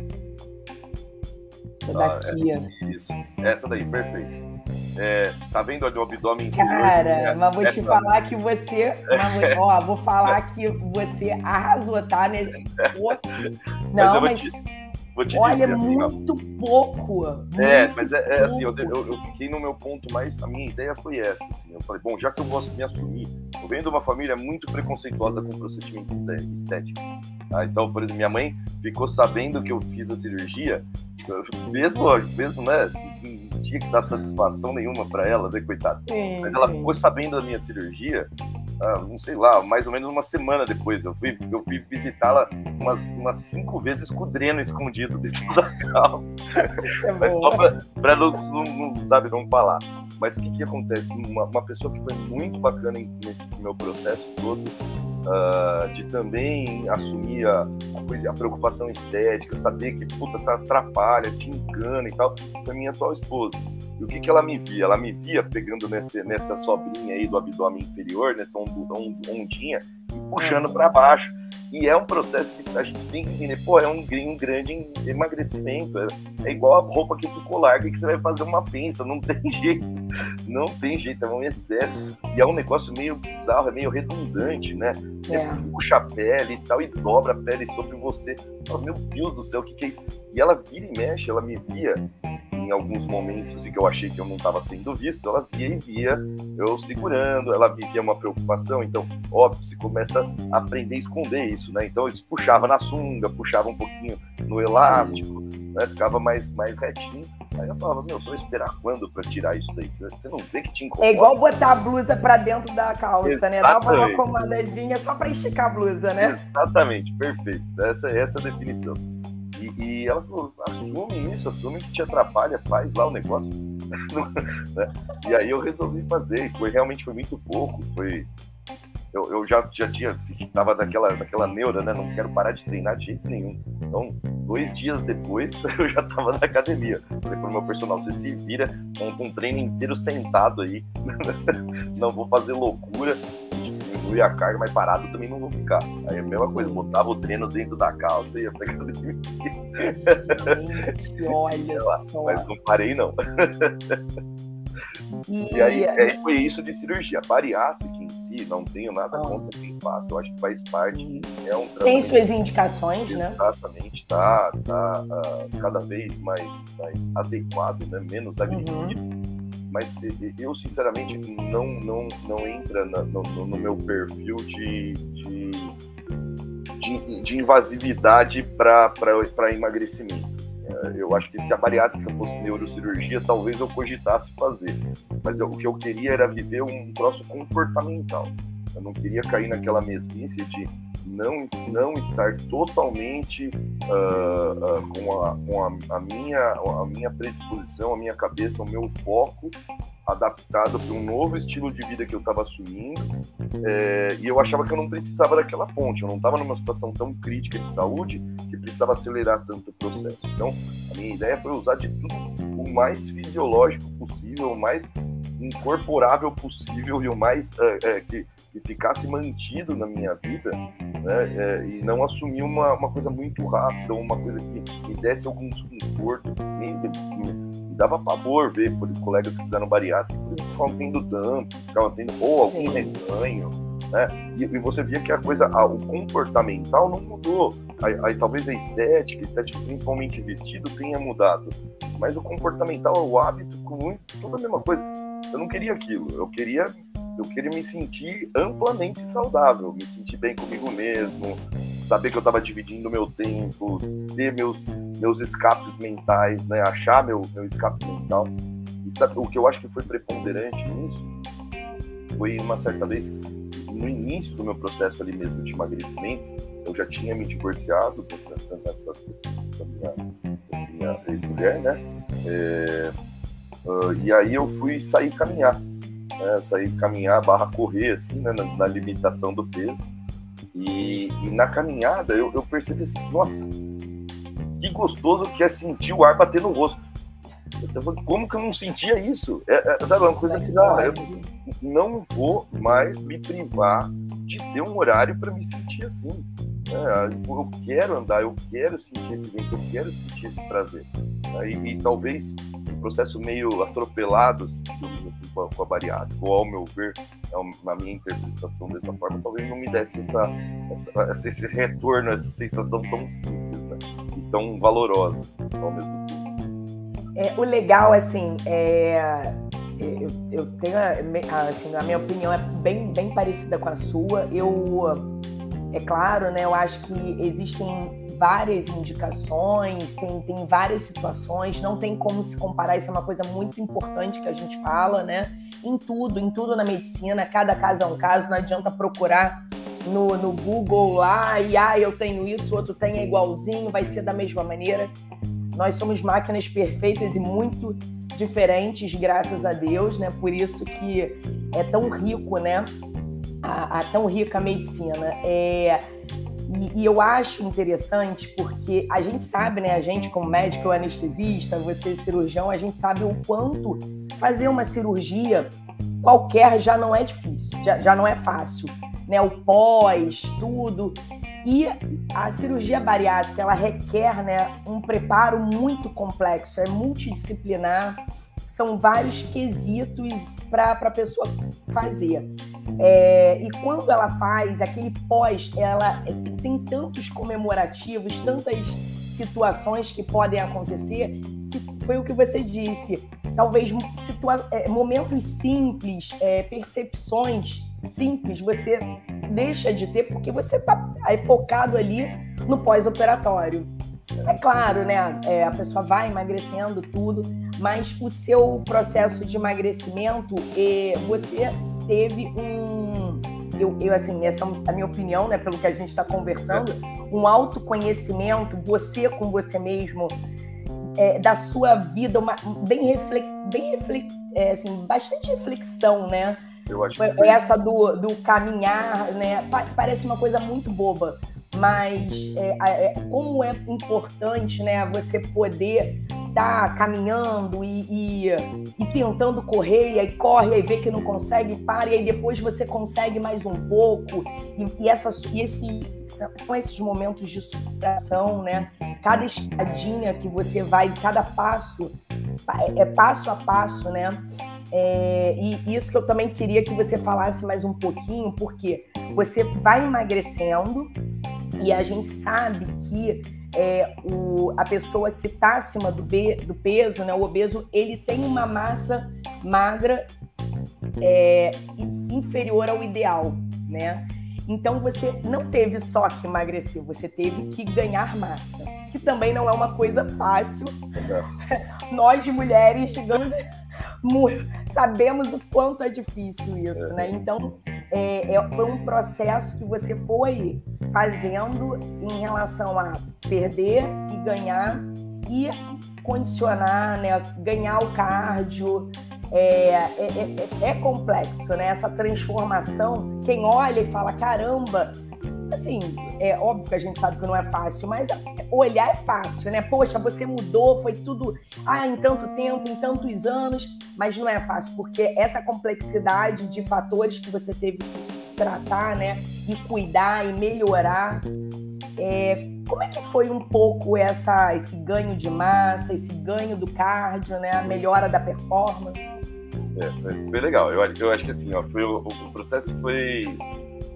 Essa daqui, ah, é, Isso, essa daí, perfeito. É, tá vendo ali o abdômen Cara, é, mas vou te falar que você. Mas, ó, vou falar que você arrasou, tá? Né? *laughs* Não, mas. Olha, dizer, assim, muito ó, pouco. É, mas é, é assim, eu, eu, eu, fiquei no meu ponto mais. A minha ideia foi essa. Assim, eu falei, bom, já que eu posso me assumir, eu venho de uma família muito preconceituosa com procedimento estético. Tá? Então, por exemplo, minha mãe ficou sabendo que eu fiz a cirurgia, mesmo, mesmo né? Que dar satisfação nenhuma para ela, né, coitada. Mas ela ficou sabendo da minha cirurgia ah, não sei lá, mais ou menos uma semana depois. Eu fui, eu fui visitá-la umas, umas cinco vezes com o dreno escondido dentro da calça. É Mas só para não, não, não, sabe, não falar. Mas o que, que acontece? Uma, uma pessoa que foi muito bacana nesse meu processo todo, uh, de também assumir a, a, coisa, a preocupação estética, saber que puta, tá, atrapalha, te engana e tal, foi minha atual esposa. E o que, que ela me via? Ela me via pegando nesse, nessa sobrinha aí do abdômen inferior, nessa ondinha, e puxando para baixo. E é um processo que a gente tem que entender, pô, é um, um grande emagrecimento. É, é, igual a roupa que ficou larga que você vai fazer uma pensa, não *laughs* tem jeito. Não tem jeito, é um excesso. E é um negócio meio bizarro, é meio redundante, né? Você é. puxa a pele e tal, e dobra a pele sobre você. Oh, meu Deus do céu, o que, que é isso? E ela vira e mexe, ela me via em alguns momentos em que eu achei que eu não estava sendo visto, ela via e via eu segurando, ela vivia uma preocupação, então, óbvio, você começa a aprender a esconder isso, né? Então, eles puxava na sunga, puxava um pouquinho no elástico, né? Ficava mais, mais retinho. Aí eu falava, meu, só esperar quando para tirar isso daí? Você não vê que te incomoda? É igual botar a blusa para dentro da calça, Exatamente. né? Dar uma acomodadinha só para esticar a blusa, né? Exatamente, perfeito. Essa, essa é a definição. E, e, ela falou, assume isso, assume que te atrapalha, faz lá o negócio. *laughs* Né? e aí eu resolvi fazer, e foi realmente foi muito pouco, foi. Eu, eu já, já tinha, tava daquela, daquela neura, né? Não quero parar de treinar de jeito nenhum. Então, dois dias depois, *laughs* eu já tava na academia. Falei pro meu personal, você se vira, monta um treino inteiro sentado aí. *laughs* não vou fazer loucura diminuir a carga, mas parado também não vou ficar. Aí a mesma coisa, botava o treino dentro da calça e ia pegar Gente, olha só. Mas não parei, não. E, e aí, aí, foi isso de cirurgia. Bariátrica, em si, não tenho nada contra quem faça, eu acho que faz parte, uhum. é um Tem suas indicações, né? Exatamente, tá, tá uh, cada vez mais, mais adequado, né? menos uhum. agressivo. Uhum. Mas eu, sinceramente, não, não, não entra na, no, no, meu perfil de, de, de, de invasividade para emagrecimento eu acho que se a bariátrica fosse neurocirurgia, talvez eu cogitasse fazer. Mas eu, o que eu queria era viver um troço comportamental. Eu não queria cair naquela mesmice de não, não estar totalmente uh, uh, com, a, com a, a, minha, a minha predisposição, a minha cabeça, o meu foco adaptado para um novo estilo de vida que eu estava assumindo é, e eu achava que eu não precisava daquela ponte, eu não estava numa situação tão crítica de saúde que precisava acelerar tanto o processo. Então, a minha ideia foi usar de tudo o mais fisiológico possível, o mais incorporável possível e o mais é, é, que, que, ficasse mantido na minha vida né, é, e não assumir uma, uma coisa muito rápida, uma coisa que me desse algum desconforto, me, me, me dava pavor ver por colegas que fizeram bariátrica, eles ficavam tendo dump, ficavam tendo ou algum reganho, né? E, e, você via que a coisa, o comportamental não mudou. Aí, aí, talvez a estética, a estética principalmente vestido, tenha mudado. Mas o comportamental, o hábito, com tudo a mesma coisa eu não queria aquilo. Eu queria, eu queria me sentir amplamente saudável, me sentir bem comigo mesmo, saber que eu estava dividindo meu tempo, ter meus, meus escapes mentais, né? achar meu, meu escape mental. E sabe, o que eu acho que foi preponderante nisso foi uma certa vez, no início do meu processo ali mesmo de emagrecimento, eu já tinha me divorciado da minha, minha ex-mulher, né? É, Uh, e aí eu fui sair caminhar, né? Sair caminhar barra correr, assim, né? na, na limitação do peso. E, e na caminhada eu, eu, percebi assim, nossa, que gostoso que é sentir o ar bater no rosto. Como que eu não sentia isso? É, é, sabe, é uma coisa bizarra. Eu não vou mais me privar de ter um horário para me sentir assim. É, eu quero andar, eu quero sentir esse vento, eu quero sentir esse prazer. E, e talvez processo meio atropelado, assim, com, a, com a bariátrica, ou ao meu ver, é na minha interpretação dessa forma, talvez não me desse essa, essa esse retorno, essa sensação tão simples né? e tão valorosa ao mesmo tempo. É, o legal, assim, é, eu, eu tenho, assim, a minha opinião é bem, bem parecida com a sua. Eu, é claro, né, eu acho que existem várias indicações, tem, tem várias situações, não tem como se comparar, isso é uma coisa muito importante que a gente fala, né? Em tudo, em tudo na medicina, cada caso é um caso, não adianta procurar no, no Google lá e ah, eu tenho isso, outro tem é igualzinho, vai ser da mesma maneira. Nós somos máquinas perfeitas e muito diferentes, graças a Deus, né? Por isso que é tão rico, né? A, a tão rica a medicina. É, e, e, eu acho interessante porque a gente sabe, né? A gente, como médico anestesista, você cirurgião, a gente sabe o quanto fazer uma cirurgia qualquer já não é difícil, já, já não é fácil, né? O pós, tudo. E a cirurgia bariátrica, ela requer né, um preparo muito complexo, é multidisciplinar, são vários quesitos para a pessoa fazer. É, e quando ela faz aquele pós, ela tem tantos comemorativos, tantas situações que podem acontecer, que foi o que você disse. Talvez é, momentos simples, é, percepções simples, você deixa de ter porque você está focado ali no pós-operatório. É claro, né? É, a pessoa vai emagrecendo tudo, mas o seu processo de emagrecimento, você teve um. Eu, eu, assim, essa é a minha opinião, né? Pelo que a gente está conversando, um autoconhecimento, você com você mesmo, é, da sua vida, uma, bem, reflex, bem reflex, é, assim, bastante reflexão, né? Eu acho que... Essa do, do caminhar, né? Parece uma coisa muito boba, mas é, é, como é importante, né? Você poder tá caminhando e, e, e, tentando correr, e aí corre, aí vê que não consegue, para, e aí depois você consegue mais um pouco. E, e, essa, e esse, são esses momentos de superação, né? Cada escadinha que você vai, cada passo, é, é passo a passo, né? É, e isso que eu também queria que você falasse mais um pouquinho, porque você vai emagrecendo e a gente sabe que é, o, a pessoa que está acima do, do peso, né, o obeso, ele tem uma massa magra é, inferior ao ideal, né? Então você não teve só que emagrecer, você teve que ganhar massa, que também não é uma coisa fácil. É. *laughs* Nós mulheres, digamos, sabemos o quanto é difícil isso, né? Então é, é, foi um processo que você foi fazendo em relação a perder e ganhar e condicionar, né? Ganhar o cardio, é, é, é, é, complexo, né? Essa transformação, quem olha e fala, caramba, assim, é óbvio que a gente sabe que não é fácil, mas olhar é fácil, né? Poxa, você mudou, foi tudo, ah, em tanto tempo, em tantos anos, mas não é fácil, porque essa complexidade de fatores que você teve que tratar, né? E cuidar e melhorar. É, como é que foi um pouco essa, esse ganho de massa, esse ganho do cardio, né? A melhora da performance? É, foi, foi, legal. Eu, eu acho que assim, ó, foi, o, o processo foi,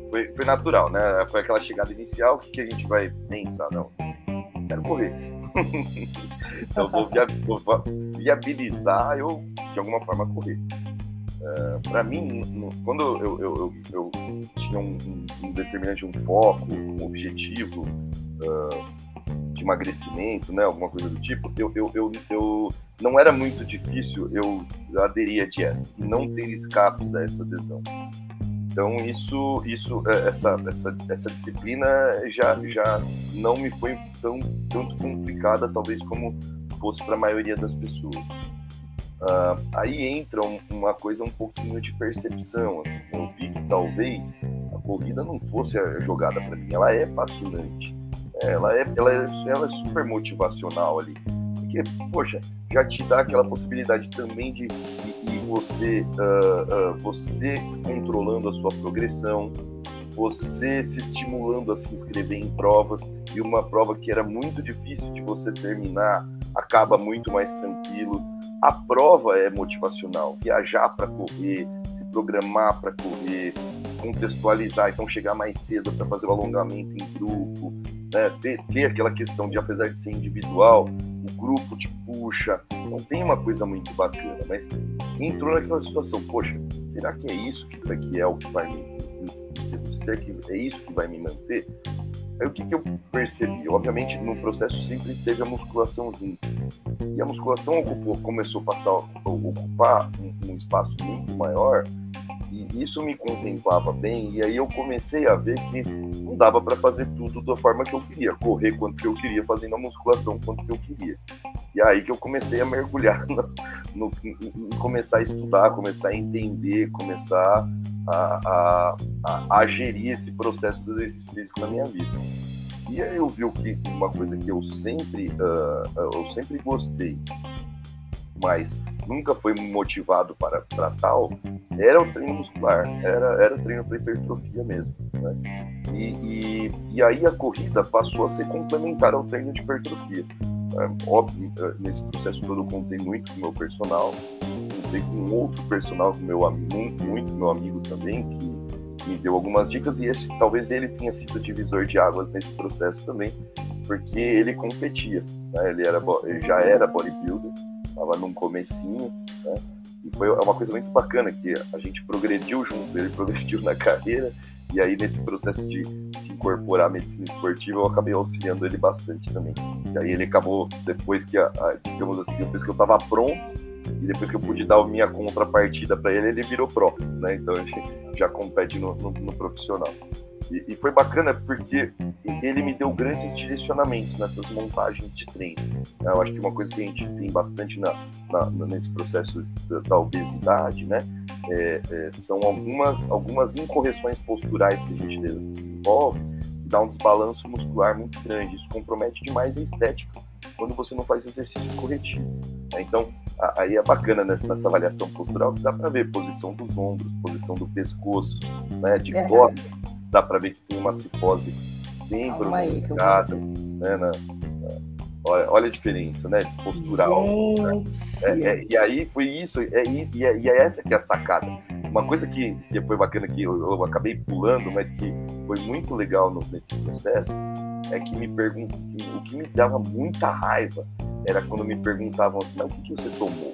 foi, foi, natural, né? Foi aquela chegada inicial, que, a gente vai pensar? Não, quero correr. *laughs* então vou, vou, viabilizar eu, de alguma forma, correr. Uh, para mim, no, quando eu, eu, eu, eu tinha um, um, determinante, um foco, um objetivo, uh, de emagrecimento, né, alguma coisa do tipo, eu, eu, eu, eu não era muito difícil eu aderir à dieta e não ter escapes a essa adesão. Então isso, isso, é, essa, essa, essa disciplina já, já não me foi tão tanto complicada, talvez como fosse para a maioria das pessoas. Uh, aí entra um, uma coisa um pouquinho de percepção. Assim. Eu vi que talvez a corrida não fosse a jogada para mim. Ela é fascinante ela é, ela é, ela é super motivacional ali. Porque, poxa, já te dá aquela possibilidade também de, de, de você, uh, uh, você controlando a sua progressão, você se estimulando a se inscrever em provas, e uma prova que era muito difícil de você terminar acaba muito mais tranquilo. A prova é motivacional, viajar para correr, se programar para correr, contextualizar, então chegar mais cedo para fazer o alongamento em grupo, né, ter, ter, aquela questão de, apesar de ser individual, o grupo te puxa, não tem uma coisa muito bacana, mas entrou naquela situação, poxa, será que é isso que, que é o que vai me, será que é isso que vai me manter? Aí o que, que eu percebi? Obviamente, no processo sempre teve a musculação junto. E a musculação ocupou, começou a passar ocupar um, um espaço muito maior isso me contemplava bem, e aí eu comecei a ver que não dava para fazer tudo da forma que eu queria, correr quanto que eu queria, fazendo a musculação quanto que eu queria. E aí que eu comecei a mergulhar *laughs* no, no, em começar a estudar, começar a entender, começar a, a, a, a gerir esse processo do exercício físico na minha vida. E aí eu vi que uma coisa que eu sempre, uh, eu sempre gostei, mas nunca foi motivado para, para tal, era o treino muscular, era, era treino para hipertrofia mesmo. Né? E, e, e, aí a corrida passou a ser complementar ao treino de hipertrofia. É, óbvio, é, nesse processo todo eu contei muito com o meu personal, contei com outro personal, com meu, muito, muito meu amigo também, que me deu algumas dicas e esse, talvez ele tenha sido divisor de águas nesse processo também, porque ele competia, né? ele, era, ele já era bodybuilder, estava num comecinho, né? E foi uma coisa muito bacana que a gente progrediu junto, ele progrediu na *laughs* carreira e aí nesse processo de, de incorporar a medicina esportiva eu acabei auxiliando ele bastante também. E aí ele acabou depois que, a, a, digamos assim, depois que eu estava pronto e depois que eu pude dar a minha contrapartida para ele, ele virou pró, né? Então a gente já compete no, no, no profissional. E, e, foi bacana porque ele me deu grandes direcionamentos nessas montagens de treino. Eu acho que uma coisa que a gente tem bastante na, na nesse processo da, da obesidade, né, é, é, são algumas, algumas incorreções posturais que a gente desenvolve que dá um desbalanço muscular muito grande. Isso compromete demais a estética quando você não faz exercício corretivo. Né? Então, aí é bacana nessa, nessa avaliação postural que dá para ver posição dos ombros, posição do pescoço, né, de é. Dá para ver que tem uma cifose bem pronunciada, né, na, Olha, olha a diferença, né? Postural. Né? É, é, e aí foi isso, é, e, e, é, e é essa que é a sacada. Uma coisa que, que foi bacana que eu, eu, acabei pulando, mas que foi muito legal no, nesse processo, é que me perguntam, o que me dava muita raiva era quando me perguntavam assim, mas o que, que você tomou?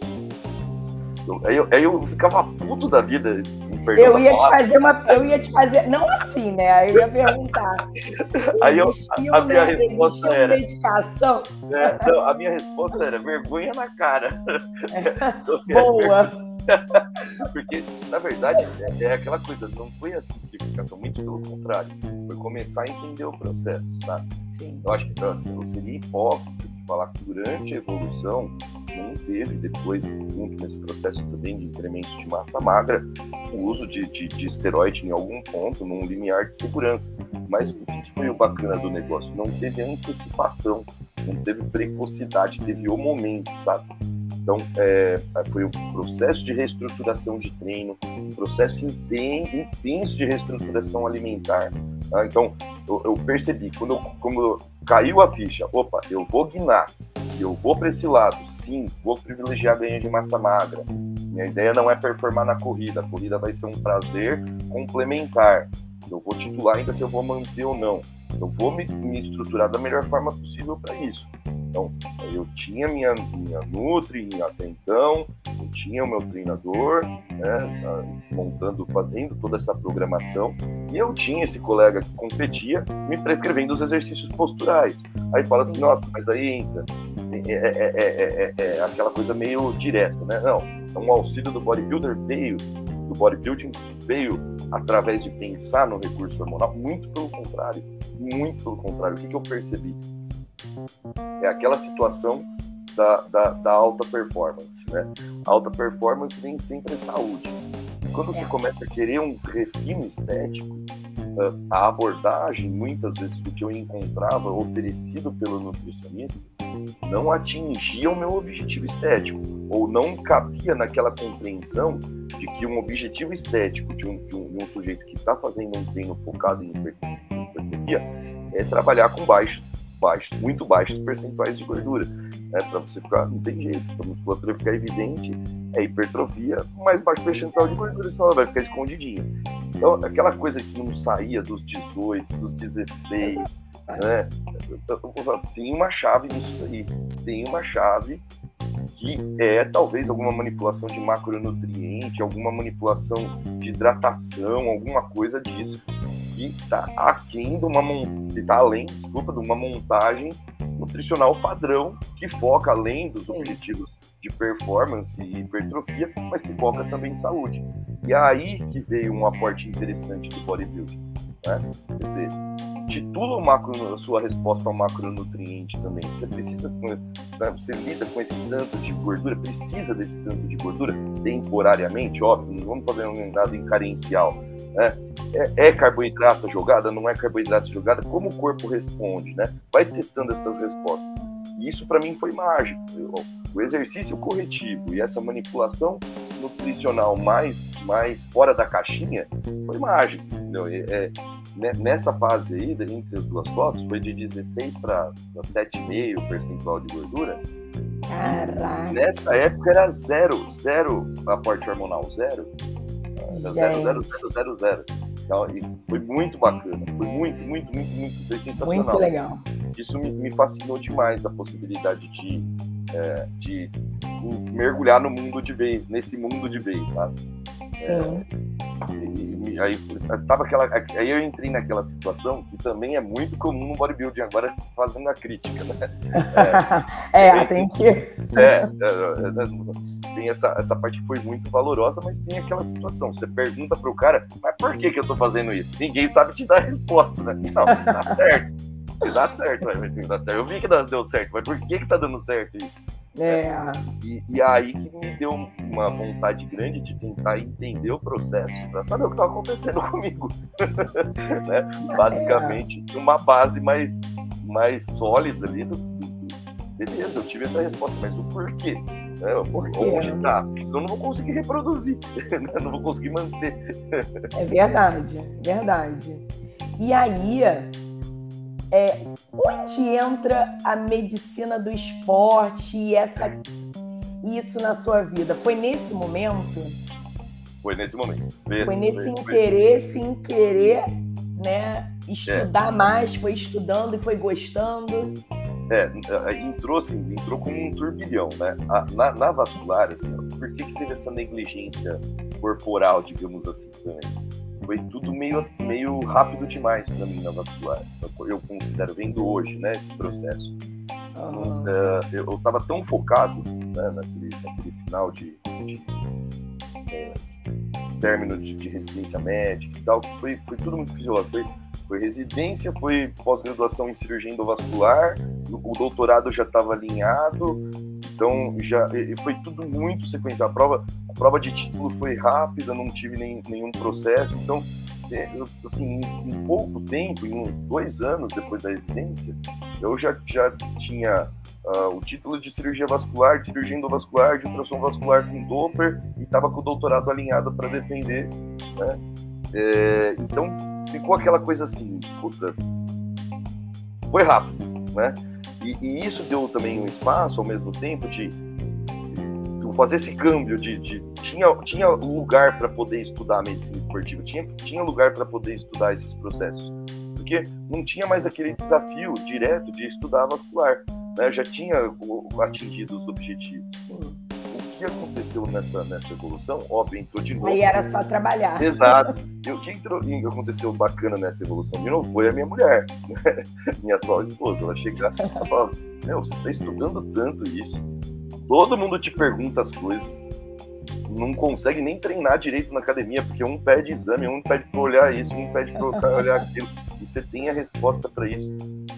Eu, aí, eu, aí eu ficava puto da vida. Eu ia te fazer uma. Eu ia te fazer. Não assim, né? Aí eu ia perguntar. *laughs* aí eu, a, a minha né, resposta era. Medicação. É, não, a minha resposta era vergonha na cara. *laughs* É. Boa. *laughs* Porque, na verdade, é, é, aquela coisa, não foi a simplificação, muito pelo contrário. Foi começar a entender o processo, tá? Sim. Eu acho que assim, eu seria hipócrita falar que durante a evolução não teve depois, junto nesse processo também de incremento de massa magra, o uso de, de, de esteroide em algum ponto, num limiar de segurança. Mas o que foi o bacana do negócio? Não teve antecipação, não teve precocidade, teve o momento, sabe? Então, é, foi um processo de reestruturação de treino, processo intenso de reestruturação alimentar. Tá? Então, eu, eu, percebi, quando, eu, quando caiu a ficha, opa, eu vou guinar, eu vou para esse lado, sim, vou privilegiar ganho de massa magra. Minha ideia não é performar na corrida, a corrida vai ser um prazer complementar. Eu vou titular ainda se eu vou manter ou não. Eu vou me, me estruturar da melhor forma possível para isso. Então, eu tinha minha, minha Nutri até então, eu tinha o meu treinador, né, montando, fazendo toda essa programação, e eu tinha esse colega que competia me prescrevendo os exercícios posturais. Aí fala assim, nossa, mas aí entra. É, é, é, é, aquela coisa meio direta, né? Não, um auxílio do bodybuilder veio, do bodybuilding veio através de pensar no recurso hormonal, muito pelo contrário, muito pelo contrário. O que, que eu percebi? É aquela situação da, da, da, alta performance, né? A alta performance nem sempre é saúde. E quando você é. começa a querer um refino estético, a abordagem, muitas vezes, do que eu encontrava oferecido pelo nutricionista, não atingia o meu objetivo estético, ou não cabia naquela compreensão de que um objetivo estético de um, de um, de um sujeito que está fazendo um treino focado em hipertrofia é trabalhar com baixo baixos, muito baixos percentuais de gordura. Né? Para você ficar, não tem jeito, para a musculatura ficar evidente, é hipertrofia, mais baixo percentual de gordura, senão ela vai ficar escondidinha. Então, aquela coisa que não saía dos 18, dos 16, né? Tem uma chave nisso aí. Tem uma chave que é talvez alguma manipulação de macronutriente, alguma manipulação de hidratação, alguma coisa disso que está aquém de uma está além, desculpa, de uma montagem nutricional padrão que foca além dos objetivos de performance e hipertrofia, mas que foca também em saúde. E é aí que veio um aporte interessante do bodybuilding. Né? Quer dizer, titula o macro, a sua resposta ao macronutriente também. Você precisa, né, você lida com esse tanto de gordura, precisa desse tanto de gordura temporariamente, óbvio, não vamos fazer nada em carencial. Né? É, é, carboidrato jogada, não é carboidrato jogada? Como o corpo responde, né? Vai testando essas respostas. E isso para mim foi mágico. O exercício corretivo e essa manipulação nutricional mais, mais fora da caixinha foi mágico. Entendeu? É, é, nessa fase aí, entre as duas fotos, foi de 16 para 7,5% percentual de gordura. Caraca. Nessa época era zero, zero aporte hormonal, zero. Era zero, zero, zero, zero, zero. Então, foi muito bacana, foi muito, muito, muito, muito, foi sensacional. Muito legal. Isso me, me fascinou demais a possibilidade de, é, de mergulhar no mundo de vez, nesse mundo de vez, sabe? Sim. É, e, aí, tava aquela, aí eu entrei naquela situação que também é muito comum no bodybuilding, agora fazendo a crítica, né? É, *laughs* é tem, tem que. É, é, é, tem essa, essa parte que foi muito valorosa, mas tem aquela situação. Você pergunta pro cara, mas por que, que eu tô fazendo isso? Ninguém sabe te dar a resposta, né? Não, tá certo. Dá certo, vai, dá certo. Eu vi que deu certo, mas por que, que tá dando certo isso? É. E, e, aí que me deu uma vontade grande de tentar entender o processo para saber o que estava acontecendo *laughs* comigo. né? Basicamente, é. uma base mais, mais sólida ali do, beleza, eu tive essa resposta, mas o porquê? Né? Por quê? Onde tá? Senão eu não vou conseguir reproduzir, *laughs* né? não vou conseguir manter. é verdade, verdade. E aí, é, onde entra a medicina do esporte e essa, isso na sua vida? Foi nesse momento? Foi nesse momento. Esse, foi nesse interesse em querer né, estudar é. mais, foi estudando e foi gostando. É, é, entrou assim, entrou como um turbilhão, né? Na, na vascular, assim, por que, que teve essa negligência corporal, digamos assim, também? Foi tudo meio, meio rápido demais para mim na vascular. Eu considero, vendo hoje, né, esse processo. Uhum. eu, eu tava tão focado né, naquele, naquele final de, de é, término de, de, residência médica e tal, que foi, foi tudo muito fisiológico. Foi, foi residência, foi pós-graduação em cirurgia endovascular, o doutorado já estava alinhado, então já foi tudo muito sequencial. A prova, a prova de título foi rápida, não tive nem, nenhum processo, então é, assim, em, pouco tempo, em dois anos depois da residência, eu já, já tinha uh, o título de cirurgia vascular, de cirurgia endovascular, de ultrassom vascular com Doppler e estava com o doutorado alinhado para defender. Né? É, então ficou aquela coisa assim, puta, foi rápido, né? E, e, isso deu também um espaço ao mesmo tempo de, de fazer esse câmbio de, de tinha, tinha lugar para poder estudar medicina esportiva, tinha, tinha lugar para poder estudar esses processos, porque não tinha mais aquele desafio direto de estudar vascular, né? já tinha atingido os objetivos. Que aconteceu nessa, nessa evolução? Óbvio, entrou de novo. Aí era só trabalhar. Exato. *laughs* E o que entrou, aconteceu bacana nessa evolução de novo foi a minha mulher, *laughs* minha atual esposa. Ela chega e fala: Meu, você está estudando tanto isso, todo mundo te pergunta as coisas, não consegue nem treinar direito na academia, porque um pede exame, um pede para olhar isso, um pede para olhar *laughs* aquilo, e você tem a resposta para isso.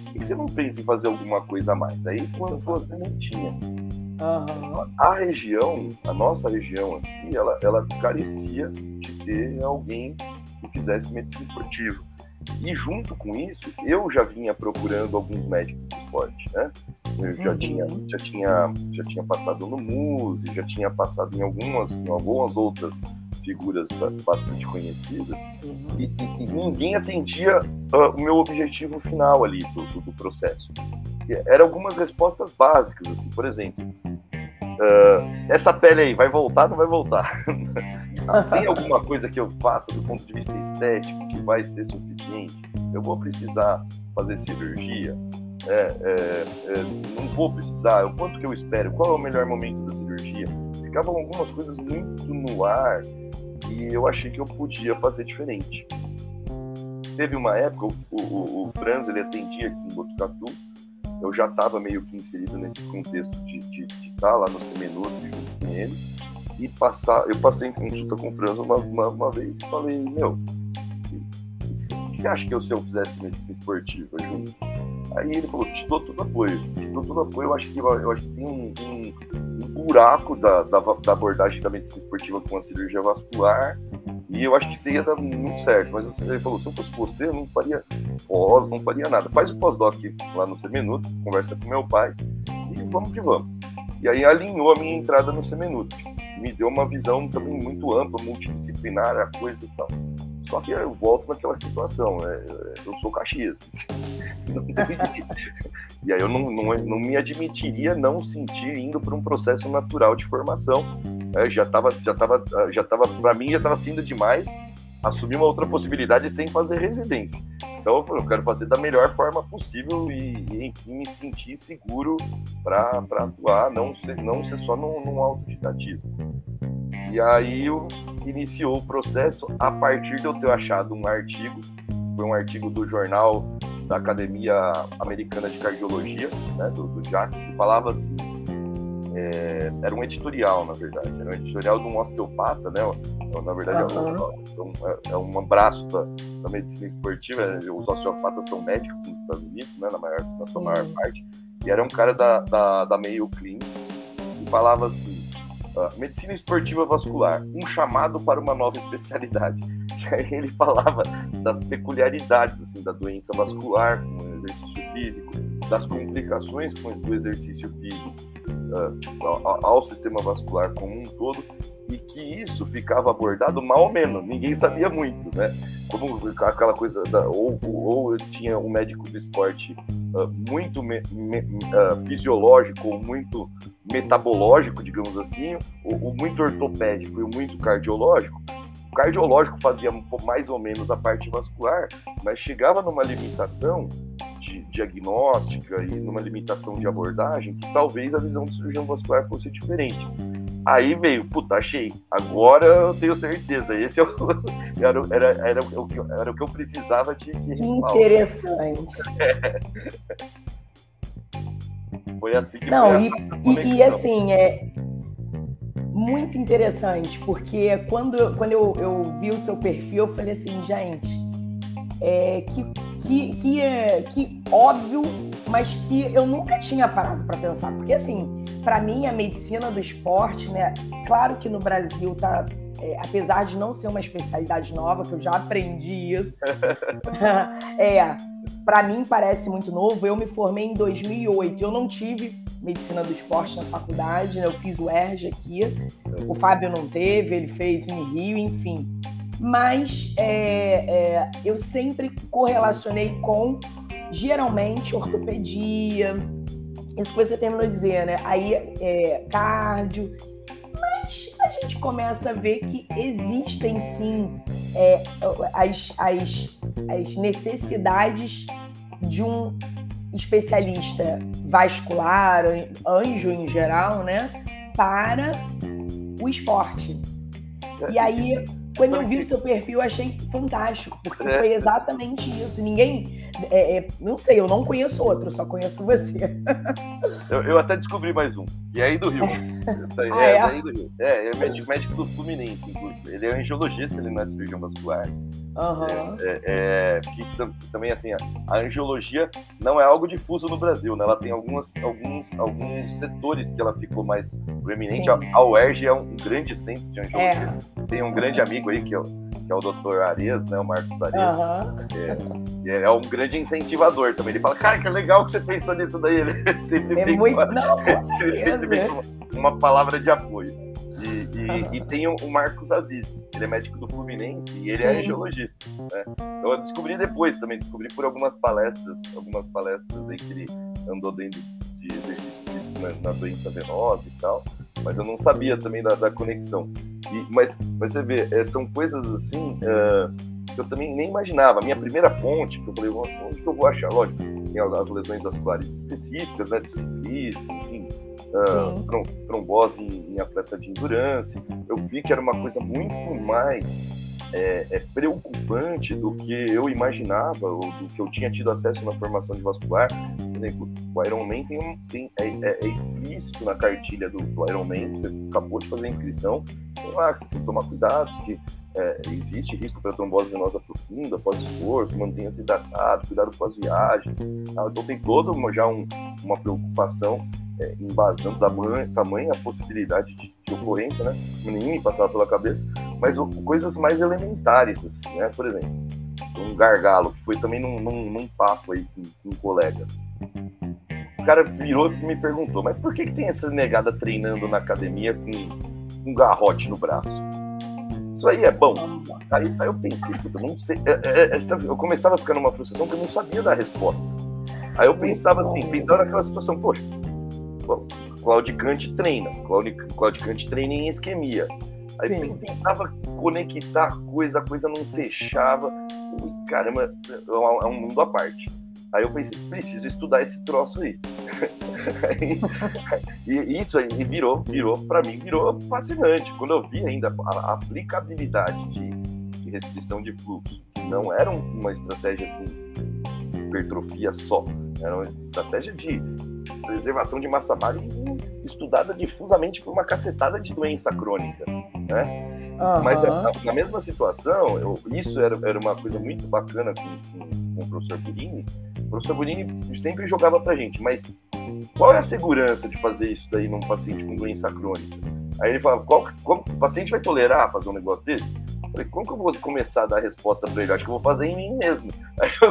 Por que você não pensa em fazer alguma coisa a mais? Aí quando você não tinha. Uhum. A região, a nossa região aqui, ela, ela carecia de ter alguém que fizesse medicina esportiva. E junto com isso, eu já vinha procurando alguns médicos de esporte, né? Eu já, uhum. tinha, já, tinha, já tinha passado no MUSE, já tinha passado em algumas, em algumas outras figuras bastante conhecidas, uhum. e, e, e, ninguém atendia uh, o meu objetivo final ali do, do, do processo. Eram algumas respostas básicas, assim, por exemplo, uh, essa pele aí vai voltar, não vai voltar? *laughs* Tem alguma coisa que eu faça do ponto de vista estético que vai ser suficiente? Eu vou precisar fazer cirurgia? É, é, é, não vou precisar? O quanto que eu espero? Qual é o melhor momento da cirurgia? Ficavam algumas coisas muito no ar e eu achei que eu podia fazer diferente. Teve uma época, o, o, o Franz ele atendia aqui em Botucatu, eu já estava meio que inserido nesse contexto de estar tá lá no Semenuto junto com ele e passar. Eu passei em consulta com o Franz uma, uma, uma vez e falei: Meu, o que você acha que eu, se eu fizesse medicina esportiva junto? Aí ele falou: Te dou todo apoio, te dou todo apoio. Eu acho que, eu acho que tem um, um, um buraco da, da, da abordagem da medicina esportiva com a cirurgia vascular e eu acho que isso ia dar muito certo. Mas ele falou: se eu fosse você, eu não faria pós, não faria nada. Faz o pós-doc lá no C-Minuto, conversa com meu pai e vamos que vamos. E aí alinhou a minha entrada no C-Minuto. Me deu uma visão também muito ampla, multidisciplinar, a coisa e tal. Só que eu volto naquela situação, né? eu sou Caxias. *laughs* e aí eu não, não, não me admitiria não sentir indo para um processo natural de formação é, já estava, já tava, já tava, para mim já estava sendo demais assumir uma outra possibilidade sem fazer residência. Então eu, quero fazer da melhor forma possível e, e me sentir seguro para atuar, não ser, não ser só num, num autodidatismo. E aí eu iniciou o processo a partir de eu ter achado um artigo, foi um artigo do jornal da Academia Americana de Cardiologia, né, do, do JAC, que falava assim, é, era um editorial, na verdade. Era um editorial de um osteopata, né? Na verdade, uhum. é, um, é um abraço da, da, medicina esportiva. Os osteopatas são médicos nos Estados Unidos, né? Na, maior, na sua maior parte. E era um cara da, da, da Mayo Clinic que falava assim: medicina esportiva vascular, um chamado para uma nova especialidade. *laughs* Ele falava das peculiaridades assim, da doença vascular com o exercício físico, das complicações com o exercício físico uh, ao sistema vascular como um todo e que isso ficava abordado mal ou menos, ninguém sabia muito, né? Como aquela coisa da, ou, ou tinha um médico do esporte uh, muito me, me, uh, fisiológico ou muito metabológico, digamos assim, ou, ou muito ortopédico e muito cardiológico. O cardiológico fazia mais ou menos a parte vascular, mas chegava numa limitação de diagnóstica e numa limitação de abordagem que talvez a visão do cirurgião vascular fosse diferente. Aí veio, puta, achei. Agora eu tenho certeza. Esse é o, *laughs* era, era, era, o, que, era o que eu precisava de. de Interessante. É. *laughs* Foi assim que Não, e, e, e, assim, é muito interessante, porque quando, quando eu, eu vi o seu perfil, eu falei assim, gente, é, que, que, que, é, que óbvio, mas que eu nunca tinha parado para pensar. Porque, assim, para mim, a medicina do esporte, né? Claro que no Brasil tá. É, apesar de não ser uma especialidade nova, que eu já aprendi isso, *laughs* é, para mim parece muito novo. Eu me formei em 2008. Eu não tive medicina do esporte na faculdade, né? eu fiz o ERJ aqui. O Fábio não teve, ele fez o Rio, enfim mas é, é, eu sempre correlacionei com, geralmente, ortopedia, isso que você terminou de dizer, né? Aí, é, cardio. Mas a gente começa a ver que existem sim é, as, as, as necessidades de um especialista vascular, anjo em geral, né? Para o esporte. E aí quando eu vi o seu perfil, eu achei fantástico, porque é. foi exatamente isso. Ninguém. É, é, não sei, eu não conheço outro, só conheço você. *laughs* Eu, eu até descobri mais um. E é aí do Rio. É, ah, é, é? do Rio. É, é médico, médico do Fluminense, inclusive. Ele é angiologista, ele não é cirurgião vascular. Uhum. É, é, que também, assim, a angiologia não é algo difuso no Brasil, né? Ela tem algumas, alguns, alguns setores que ela ficou mais proeminente. A, a UERJ é um grande centro de angiologia. É. Tem um grande amigo aí, que é o, que é o Dr. Arias, né? O Marcos Arias. Uhum. É, é, um grande incentivador também. Ele fala, cara, que legal que você pensou nisso daí. Ele *laughs* sempre é muito... uma, não, *laughs* uma palavra de apoio. E, e, tem o, Marcos Aziz, ele é médico do Fluminense e ele é Sim. é geologista. Né? Então eu descobri depois também, descobri por algumas palestras, algumas palestras aí que ele andou dentro de exercício na, na doença venosa e tal, mas eu não sabia também da, da conexão. E, mas, mas você vê, é, são coisas assim uh, que eu também nem imaginava. A minha primeira fonte, que eu falei, onde que eu vou achar? Lógico, tem as lesões vasculares específicas, né, de ciclismo, enfim, uh, trombose em, em, atleta de endurance. Eu vi que era uma coisa muito mais é, é, preocupante do que eu imaginava, ou do que eu tinha tido acesso na formação de vascular. Por exemplo, o Ironman tem um, tem, é, é, é, explícito na cartilha do, do Ironman, você acabou de fazer a inscrição, tem lá que você tem que tomar cuidado, que é, existe risco para trombose venosa profunda após esforço, mantenha-se hidratado, cuidado com as viagens. Tá? Então tem toda uma, já um, uma preocupação é, embasando tamanha, tamanha possibilidade de, de, ocorrência, né? Nem me passava pela cabeça, mas coisas mais elementares, assim, né? Por exemplo, um gargalo, que foi também num, num, num papo aí com, com, um colega. O cara virou e me perguntou, mas por que, que tem essa negada treinando na academia com um garrote no braço? Isso aí é bom. Aí, aí eu pensei, eu não sei. É, é, é, eu começava a ficar numa frustração que eu não sabia dar resposta. Aí eu pensava assim, pensava naquela situação, poxa, Claudicante treina, Claudicante treina em isquemia. Aí Sim. tentava conectar coisa, a coisa não fechava. Caramba, é um mundo à parte. Aí eu pensei, preciso estudar esse troço aí. *laughs* e isso aí virou, virou, para mim, virou fascinante. Quando eu vi ainda a aplicabilidade de, de restrição de fluxo, que não era uma estratégia assim, de hipertrofia só, era uma estratégia de preservação de massa magra estudada difusamente por uma cacetada de doença crônica, né? Uhum. Mas na mesma situação, eu, isso era, era uma coisa muito bacana com, com, com o professor Burini. O professor Burini sempre jogava pra gente, mas qual é a segurança de fazer isso daí num paciente com doença crônica? Aí ele fala, qual, qual, o paciente vai tolerar fazer um negócio desse? Eu falei, como que eu vou começar a dar resposta para ele? Acho que eu vou fazer em mim mesmo. *laughs* Aí eu,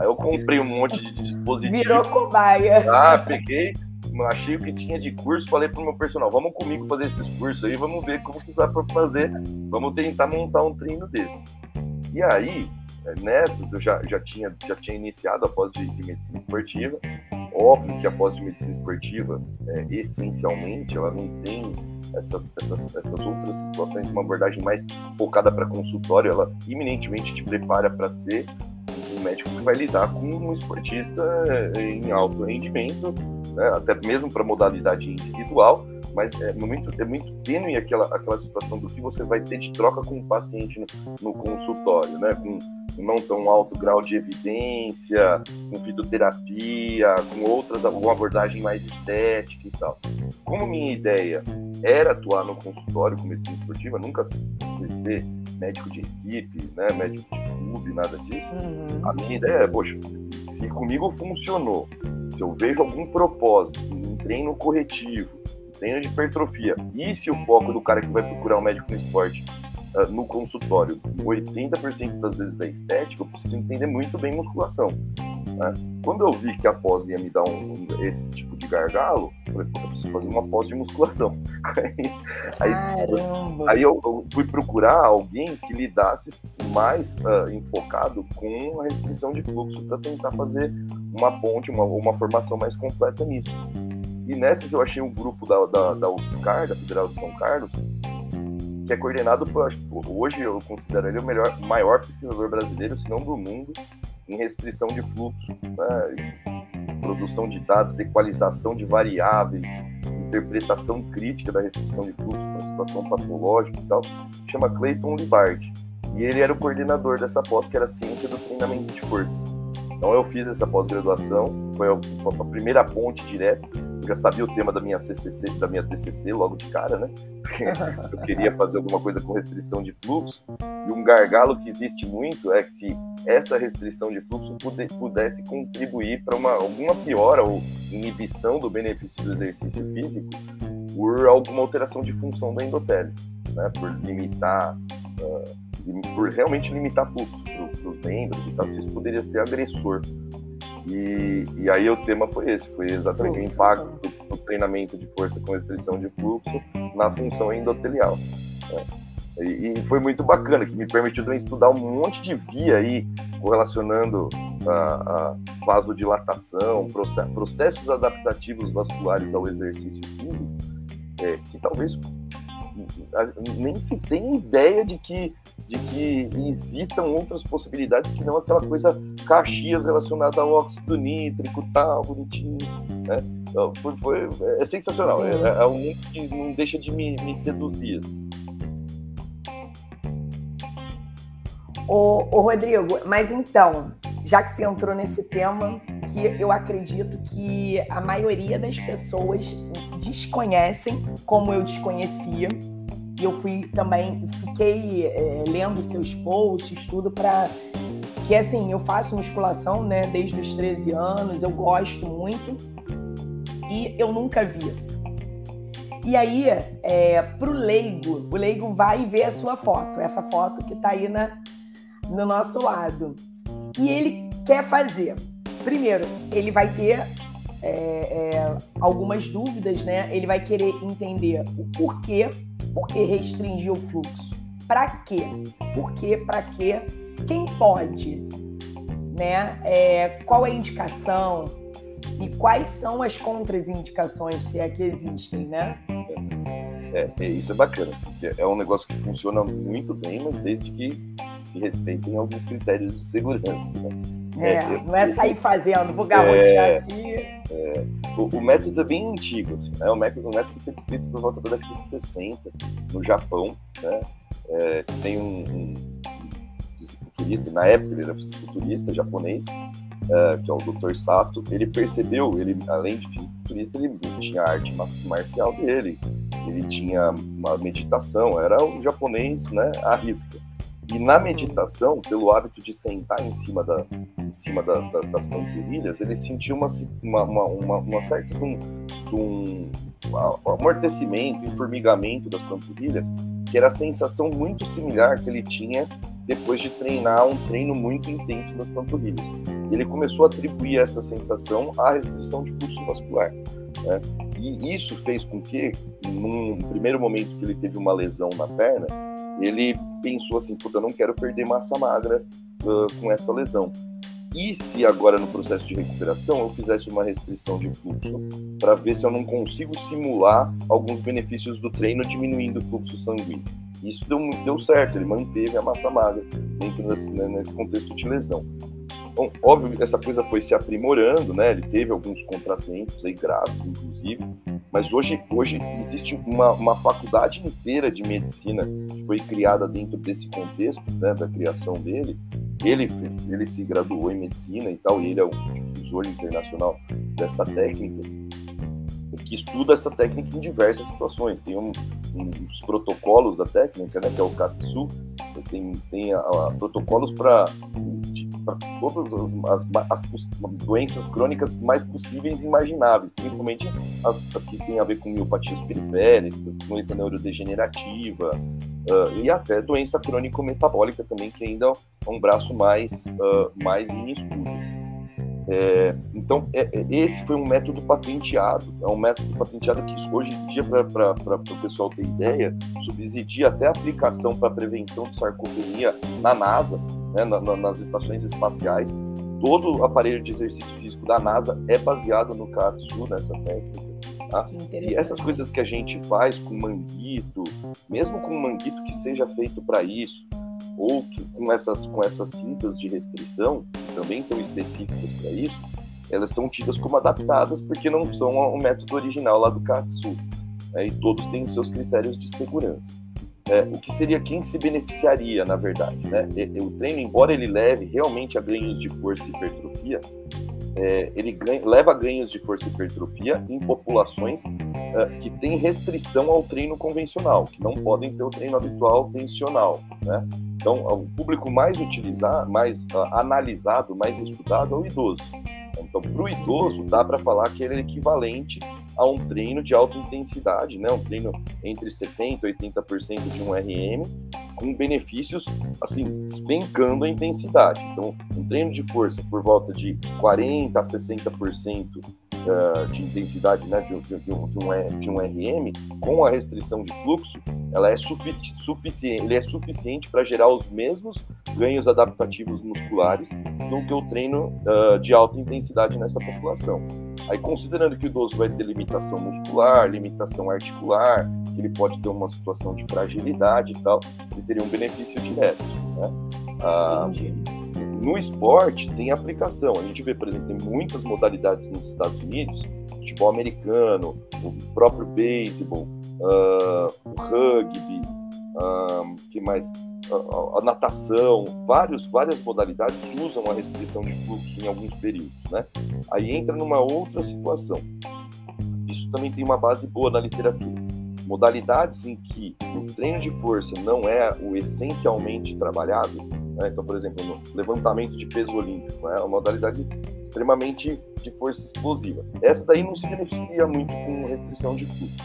aí eu comprei um monte de dispositivos. Virou cobaia. Ah, peguei, achei o que tinha de curso, falei pro meu personal, vamos comigo fazer esses cursos aí, vamos ver como que dá para fazer, vamos tentar montar um treino desse. E aí, é, nessas, eu já, já, tinha, já tinha iniciado a pós de, de medicina esportiva. Óbvio que a pós de medicina esportiva, é, essencialmente, ela não tem essas, essas, essas outras situações, uma abordagem mais focada para consultório, ela iminentemente te prepara para ser um médico que vai lidar com um esportista é, em alto rendimento, né, até mesmo para modalidade individual, mas é muito, é muito tênue aquela, aquela situação do que você vai ter de troca com o paciente no, no consultório, né? Com não tão alto grau de evidência, com fitoterapia, com outras, uma abordagem mais estética e tal. Como minha ideia era atuar no consultório com medicina esportiva, nunca ser médico de equipe, né, médico de clube, nada disso. Uhum. A minha ideia é, poxa, se comigo funcionou, se eu vejo algum propósito, um treino corretivo, treino de hipertrofia, e se o foco do cara que vai procurar um médico no esporte uh, no consultório, 80% das vezes é estética, eu preciso entender muito bem musculação. Né? Quando eu vi que a pós ia me dar um, um, esse tipo de gargalo, eu falei, eu preciso fazer uma pós de musculação. *laughs* aí, aí eu, eu, fui procurar alguém que lidasse mais uh, enfocado com a restrição de fluxo para tentar fazer uma ponte, uma, uma formação mais completa nisso. E nessas eu achei um grupo da, da, da UFSCar, da Federal de São Carlos, que é coordenado por, hoje eu considero ele o melhor, maior pesquisador brasileiro, se não do mundo, em restrição de fluxo, né? produção de dados, equalização de variáveis, interpretação crítica da restrição de fluxo para situação patológica e tal, chama Clayton Libard. E ele era o coordenador dessa pós, que era Ciência do Treinamento de Força. Então eu fiz essa pós-graduação, foi a, primeira ponte direta já sabia o tema da minha CCC, da minha TCC logo de cara, né? eu queria fazer alguma coisa com restrição de fluxo. E um gargalo que existe muito é que se essa restrição de fluxo pudesse contribuir para uma alguma piora ou inibição do benefício do exercício físico por alguma alteração de função da endotélio, né? Por limitar uh, por realmente limitar fluxo para os membros e tal, isso poderia ser agressor e, e aí o tema foi esse, foi exatamente o impacto do, treinamento de força com restrição de fluxo na função endotelial. Né? E, e, foi muito bacana, que me permitiu também estudar um monte de via aí, correlacionando a, a vasodilatação, processos adaptativos vasculares ao exercício físico, é, que talvez nem se tem ideia de que, de que existam outras possibilidades que não aquela coisa caxias relacionada ao óxido nítrico, tal, bonitinho, né? Então, foi, foi, é sensacional, é, é, um mundo que não deixa de me, me seduzir. Assim. Ô, ô, Rodrigo, mas então, já que você entrou nesse tema, que eu acredito que a maioria das pessoas desconhecem, como eu desconhecia, eu fui também, fiquei é, lendo seus posts, tudo para que assim, eu faço musculação, né, desde os 13 anos, eu gosto muito e eu nunca vi isso. E aí, é, pro leigo, o leigo vai ver a sua foto, essa foto que tá aí na, no nosso lado. E ele quer fazer. Primeiro, ele vai ter é, é, algumas dúvidas, né? Ele vai querer entender o porquê, por que restringir o fluxo, para quê, por quê, para quê, quem pode, né? É, qual é a indicação e quais são as contraindicações, se é que existem, né? É, é, isso é bacana, assim, é um negócio que funciona muito bem, mas desde que se respeitem alguns critérios de segurança. Né? É, é, não é sair fazendo, vou garrotear é, aqui. É, o, o, método é bem antigo, assim, né? o, método, o método foi descrito por volta da década de 60, no Japão, né? É, tem um, um fisiculturista, na época ele era fisiculturista japonês, é, que é o Dr. Sato, ele percebeu, ele além de fisiculturista, ele tinha a arte marcial dele, ele tinha uma meditação, era o japonês, né, à risca. E na meditação, pelo hábito de sentar em cima, da, em cima da, da, das panturrilhas, ele sentiu uma, uma, uma, uma certa um, um, um amortecimento, formigamento das panturrilhas, que era a sensação muito similar que ele tinha depois de treinar um treino muito intenso das panturrilhas. Ele começou a atribuir essa sensação à restrição de pulso vascular. Né? E isso fez com que, num primeiro momento que ele teve uma lesão na perna, ele pensou assim, puta, não quero perder massa magra uh, com essa lesão. E se agora no processo de recuperação eu fizesse uma restrição de fluxo para ver se eu não consigo simular alguns benefícios do treino diminuindo o fluxo sanguíneo. Isso deu, deu certo, ele manteve a massa magra dentro desse, né, nesse contexto de lesão. Então, óbvio que essa coisa foi se aprimorando, né? Ele teve alguns contratempos aí graves, inclusive, mas hoje, hoje existe uma, uma faculdade inteira de medicina que foi criada dentro desse contexto, né, da criação dele. Ele, ele se graduou em medicina e tal, e ele é o difusor internacional dessa técnica que estuda essa técnica em diversas situações. Tem um, um, os protocolos da técnica, né, que é o CATSU, tem, tem a, a, protocolos para todas as, as, as, doenças crônicas mais possíveis e imagináveis, principalmente as, as que têm a ver com miopatias periféricas, doença neurodegenerativa uh, e até doença crônico-metabólica também, que ainda é um braço mais, uh, mais em estudo. É, então, é, é, esse foi um método patenteado, é um método patenteado que hoje em dia, para o pessoal ter ideia, subsidia até a aplicação para prevenção de sarcopenia na NASA, né, na, na, nas estações espaciais. Todo o aparelho de exercício físico da NASA é baseado no CATSU, nessa técnica. Tá? E essas coisas que a gente faz com manguito, mesmo com manguito que seja feito para isso, ou que com essas, com essas cintas de restrição, que também são específicas para isso, elas são tidas como adaptadas porque não são o método original lá do Katsu. Né, e todos têm seus critérios de segurança. É, o que seria quem se beneficiaria, na verdade. Né? O treino, embora ele leve realmente a ganhos de força e hipertrofia, é, ele ganha, leva ganhos de força e hipertrofia em populações é, que têm restrição ao treino convencional, que não podem ter o treino habitual tensional. Né? Então, o público mais utilizado, mais uh, analisado, mais estudado é o idoso. Então, para o idoso, dá para falar que ele é equivalente a um treino de alta intensidade, né? um treino entre 70% e 80% de um RM, com benefícios, assim, despencando a intensidade. Então, um treino de força por volta de 40% a 60% uh, de intensidade né, de, de, de, um, de, um, de um RM, com a restrição de fluxo, ela é sufici suficiente, ele é suficiente para gerar os mesmos ganhos adaptativos musculares do que o treino uh, de alta intensidade nessa população. Aí, considerando que o idoso vai ter limitação muscular, limitação articular, que ele pode ter uma situação de fragilidade e tal, teria um benefício direto. Né? Ah, no esporte tem aplicação. A gente vê, por exemplo, tem muitas modalidades nos Estados Unidos, futebol americano, o próprio beisebol, uh, o rugby, uh, que mais? A, a, natação, vários, várias modalidades usam a restrição de fluxo em alguns períodos, né? Aí entra numa outra situação. Isso também tem uma base boa na literatura. Modalidades em que o treino de força não é o essencialmente trabalhado, né? Então, por exemplo, no levantamento de peso olímpico, é uma modalidade extremamente de força explosiva. Essa daí não se beneficia muito com restrição de fluxo.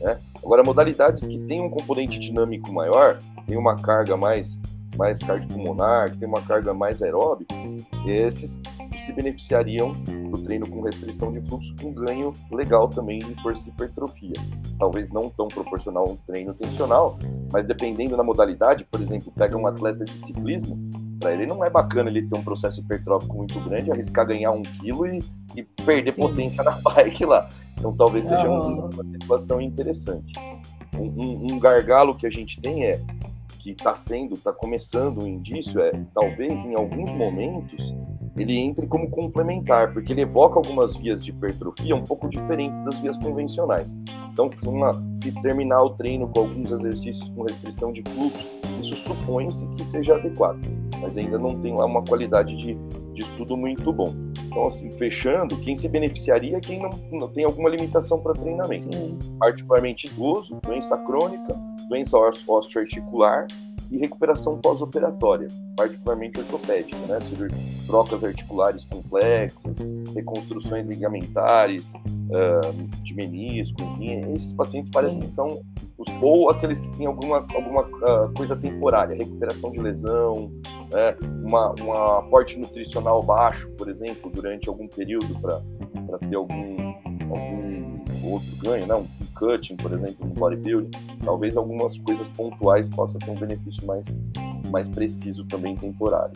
Né? Agora, modalidades que têm um componente dinâmico maior, tem uma carga mais, mais cardiopulmonar, que tem uma carga mais aeróbica, esses se beneficiariam do treino com restrição de fluxo, com ganho legal também de força e hipertrofia. Talvez não tão proporcional a um treino tensional, mas dependendo da modalidade, por exemplo, pega um atleta de ciclismo, para ele não é bacana ele ter um processo hipertrófico muito grande, arriscar ganhar um quilo e, e perder Sim. potência na *laughs* bike lá. Então talvez seja uma, uma situação interessante. Um, um, um gargalo que a gente tem é que está sendo, está começando um indício é, talvez em alguns momentos, ele entre como complementar, porque ele evoca algumas vias de hipertrofia um pouco diferentes das vias convencionais. Então, uma, terminar o treino com alguns exercícios com restrição de fluxo, isso supõe-se que seja adequado, mas ainda não tem lá uma qualidade de, de estudo muito bom. Então, assim, fechando, quem se beneficiaria é quem não, não tem alguma limitação para treinamento, Sim. particularmente idoso, doença crônica, doença osteoarticular e recuperação pós-operatória, particularmente ortopédica, né? trocas articulares complexas, reconstruções ligamentares, uh, de menisco, enfim, esses pacientes parecem que são os, ou aqueles que têm alguma, alguma uh, coisa temporária, recuperação de lesão, né? uma, um aporte nutricional baixo, por exemplo, durante algum período para ter algum algum outro ganho, né? um cutting, por exemplo, no bodybuilding, talvez algumas coisas pontuais possam ter um benefício mais, mais preciso também temporário.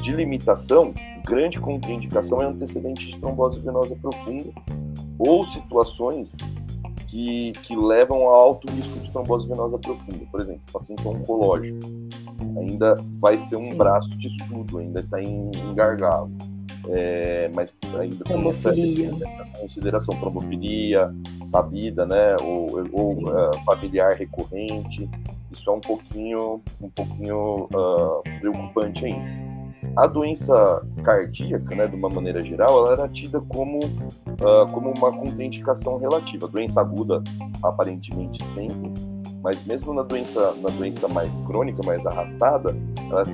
De limitação, grande contraindicação é antecedente de trombose venosa profunda ou situações que, que levam a alto risco de trombose venosa profunda. Por exemplo, paciente oncológico ainda vai ser um Sim. braço de estudo, ainda está em, em gargalo. É, mas ainda tem essa, essa consideração, trombofilia sabida, né, ou, ou uh, familiar recorrente, isso é um pouquinho, um pouquinho uh, preocupante ainda. A doença cardíaca, né, de uma maneira geral, ela era tida como, uh, como uma contraindicação relativa. doença aguda, aparentemente sempre, mas mesmo na doença, na doença mais crônica, mais arrastada,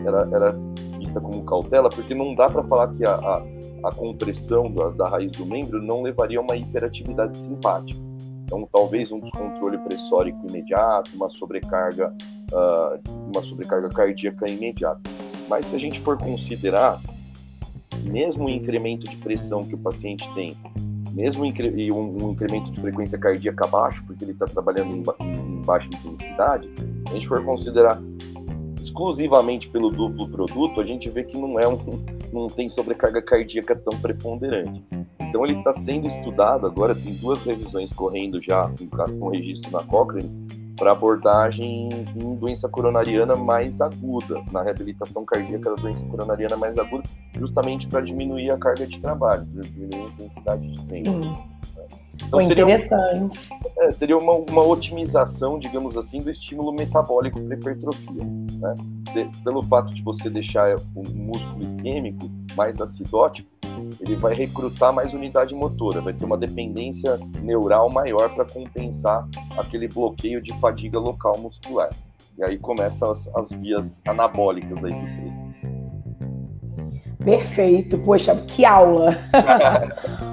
ela era vista como cautela, porque não dá para falar que a, a, a compressão da, da, raiz do membro não levaria a uma hiperatividade simpática. Então, talvez um descontrole pressórico imediato, uma sobrecarga, uh, uma sobrecarga cardíaca imediata. Mas se a gente for considerar, mesmo o incremento de pressão que o paciente tem, mesmo e um, um incremento de frequência cardíaca baixo, porque ele está trabalhando em, ba em, baixa intensidade, a gente for considerar exclusivamente pelo duplo produto, a gente vê que não é um, *laughs* não tem sobrecarga cardíaca tão preponderante. Então ele está sendo estudado agora, tem duas revisões correndo já com registro na Cochrane para abordagem em doença coronariana mais aguda, na reabilitação cardíaca da doença coronariana mais aguda, justamente para diminuir a carga de trabalho, diminuir a intensidade de tempo. Então, interessante. Seria, é, seria uma, uma, otimização, digamos assim, do estímulo metabólico para hipertrofia. Né? Você, pelo fato de você deixar o músculo isquêmico mais acidótico, ele vai recrutar mais unidade motora, vai ter uma dependência neural maior para compensar aquele bloqueio de fadiga local muscular. E aí começam as, as vias anabólicas aí do. Perfeito, poxa, que aula! *laughs*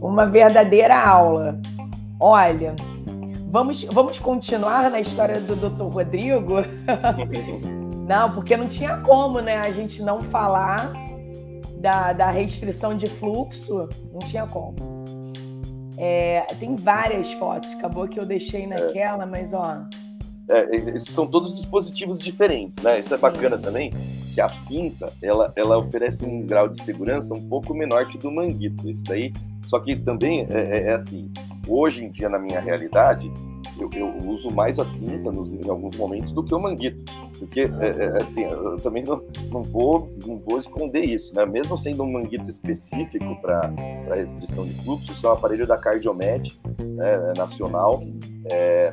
uma verdadeira aula. Olha, vamos, vamos continuar na história do Dr. Rodrigo? *laughs* não, porque não tinha como, né, a gente não falar da, da restrição de fluxo, não tinha como. É, tem várias fotos, acabou que eu deixei naquela, mas ó. É, esses são todos dispositivos diferentes, né? Isso é Sim. bacana também, que a cinta ela, ela oferece um grau de segurança um pouco menor que do manguito. Isso daí, só que também é, é, é assim. Hoje em dia, na minha realidade, eu, eu uso mais a cinta nos, em alguns momentos do que o manguito. Porque, é, é, assim, eu também não, não, vou, não vou esconder isso, né? Mesmo sendo um manguito específico para restrição de fluxo, isso é um aparelho da Cardiomed, né, nacional. É,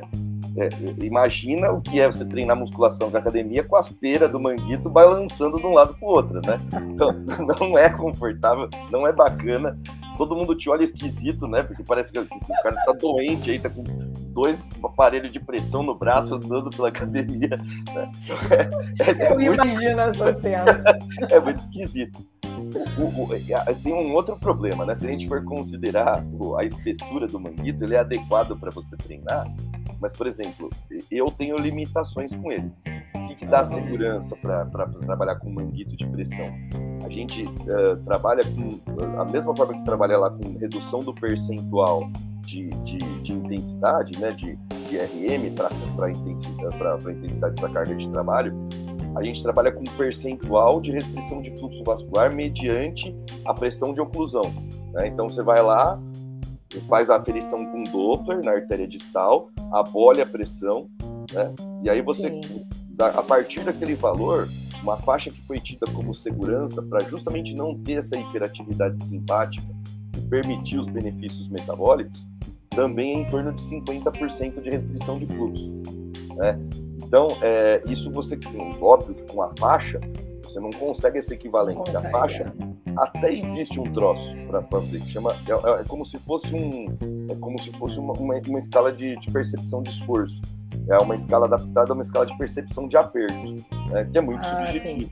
é, imagina o que é você treinar musculação com academia com as peiras do manguito balançando de um lado para o outro, né? Então, *laughs* não é confortável, não é bacana todo mundo te olha esquisito, né? Porque parece que o cara tá doente aí, tá com dois aparelhos de pressão no braço andando pela academia. Né? *laughs* É, é, Eu muito... imagino essa cena. *laughs* é muito esquisito. O, o, é, tem um outro problema, né? Se a gente for considerar a espessura do manguito, ele é adequado para você treinar, mas, por exemplo, eu tenho limitações com ele que dá segurança para trabalhar com manguito de pressão? A gente uh, trabalha com a mesma forma que trabalha lá com redução do percentual de, de, de intensidade, né, de, de RM para intensidade, para intensidade para carga de trabalho, a gente trabalha com percentual de restrição de fluxo vascular mediante a pressão de oclusão. Né? Então você vai lá, faz a aferição com Doppler na artéria distal, abole a pressão, né? e aí você Sim a partir daquele valor, uma faixa que foi tida como segurança para justamente não ter essa hiperatividade simpática e permitir os benefícios metabólicos, também é em torno de 50% de restrição de fluxo. Né? Então, é, isso você, óbvio que com a faixa, você não consegue essa equivalência. A faixa, até existe um troço para fazer, que chama, é, é, é, como se fosse um, é como se fosse uma, uma, uma escala de, de percepção de esforço é uma escala adaptada a uma escala de percepção de aperto, né, que é muito ah, subjetivo.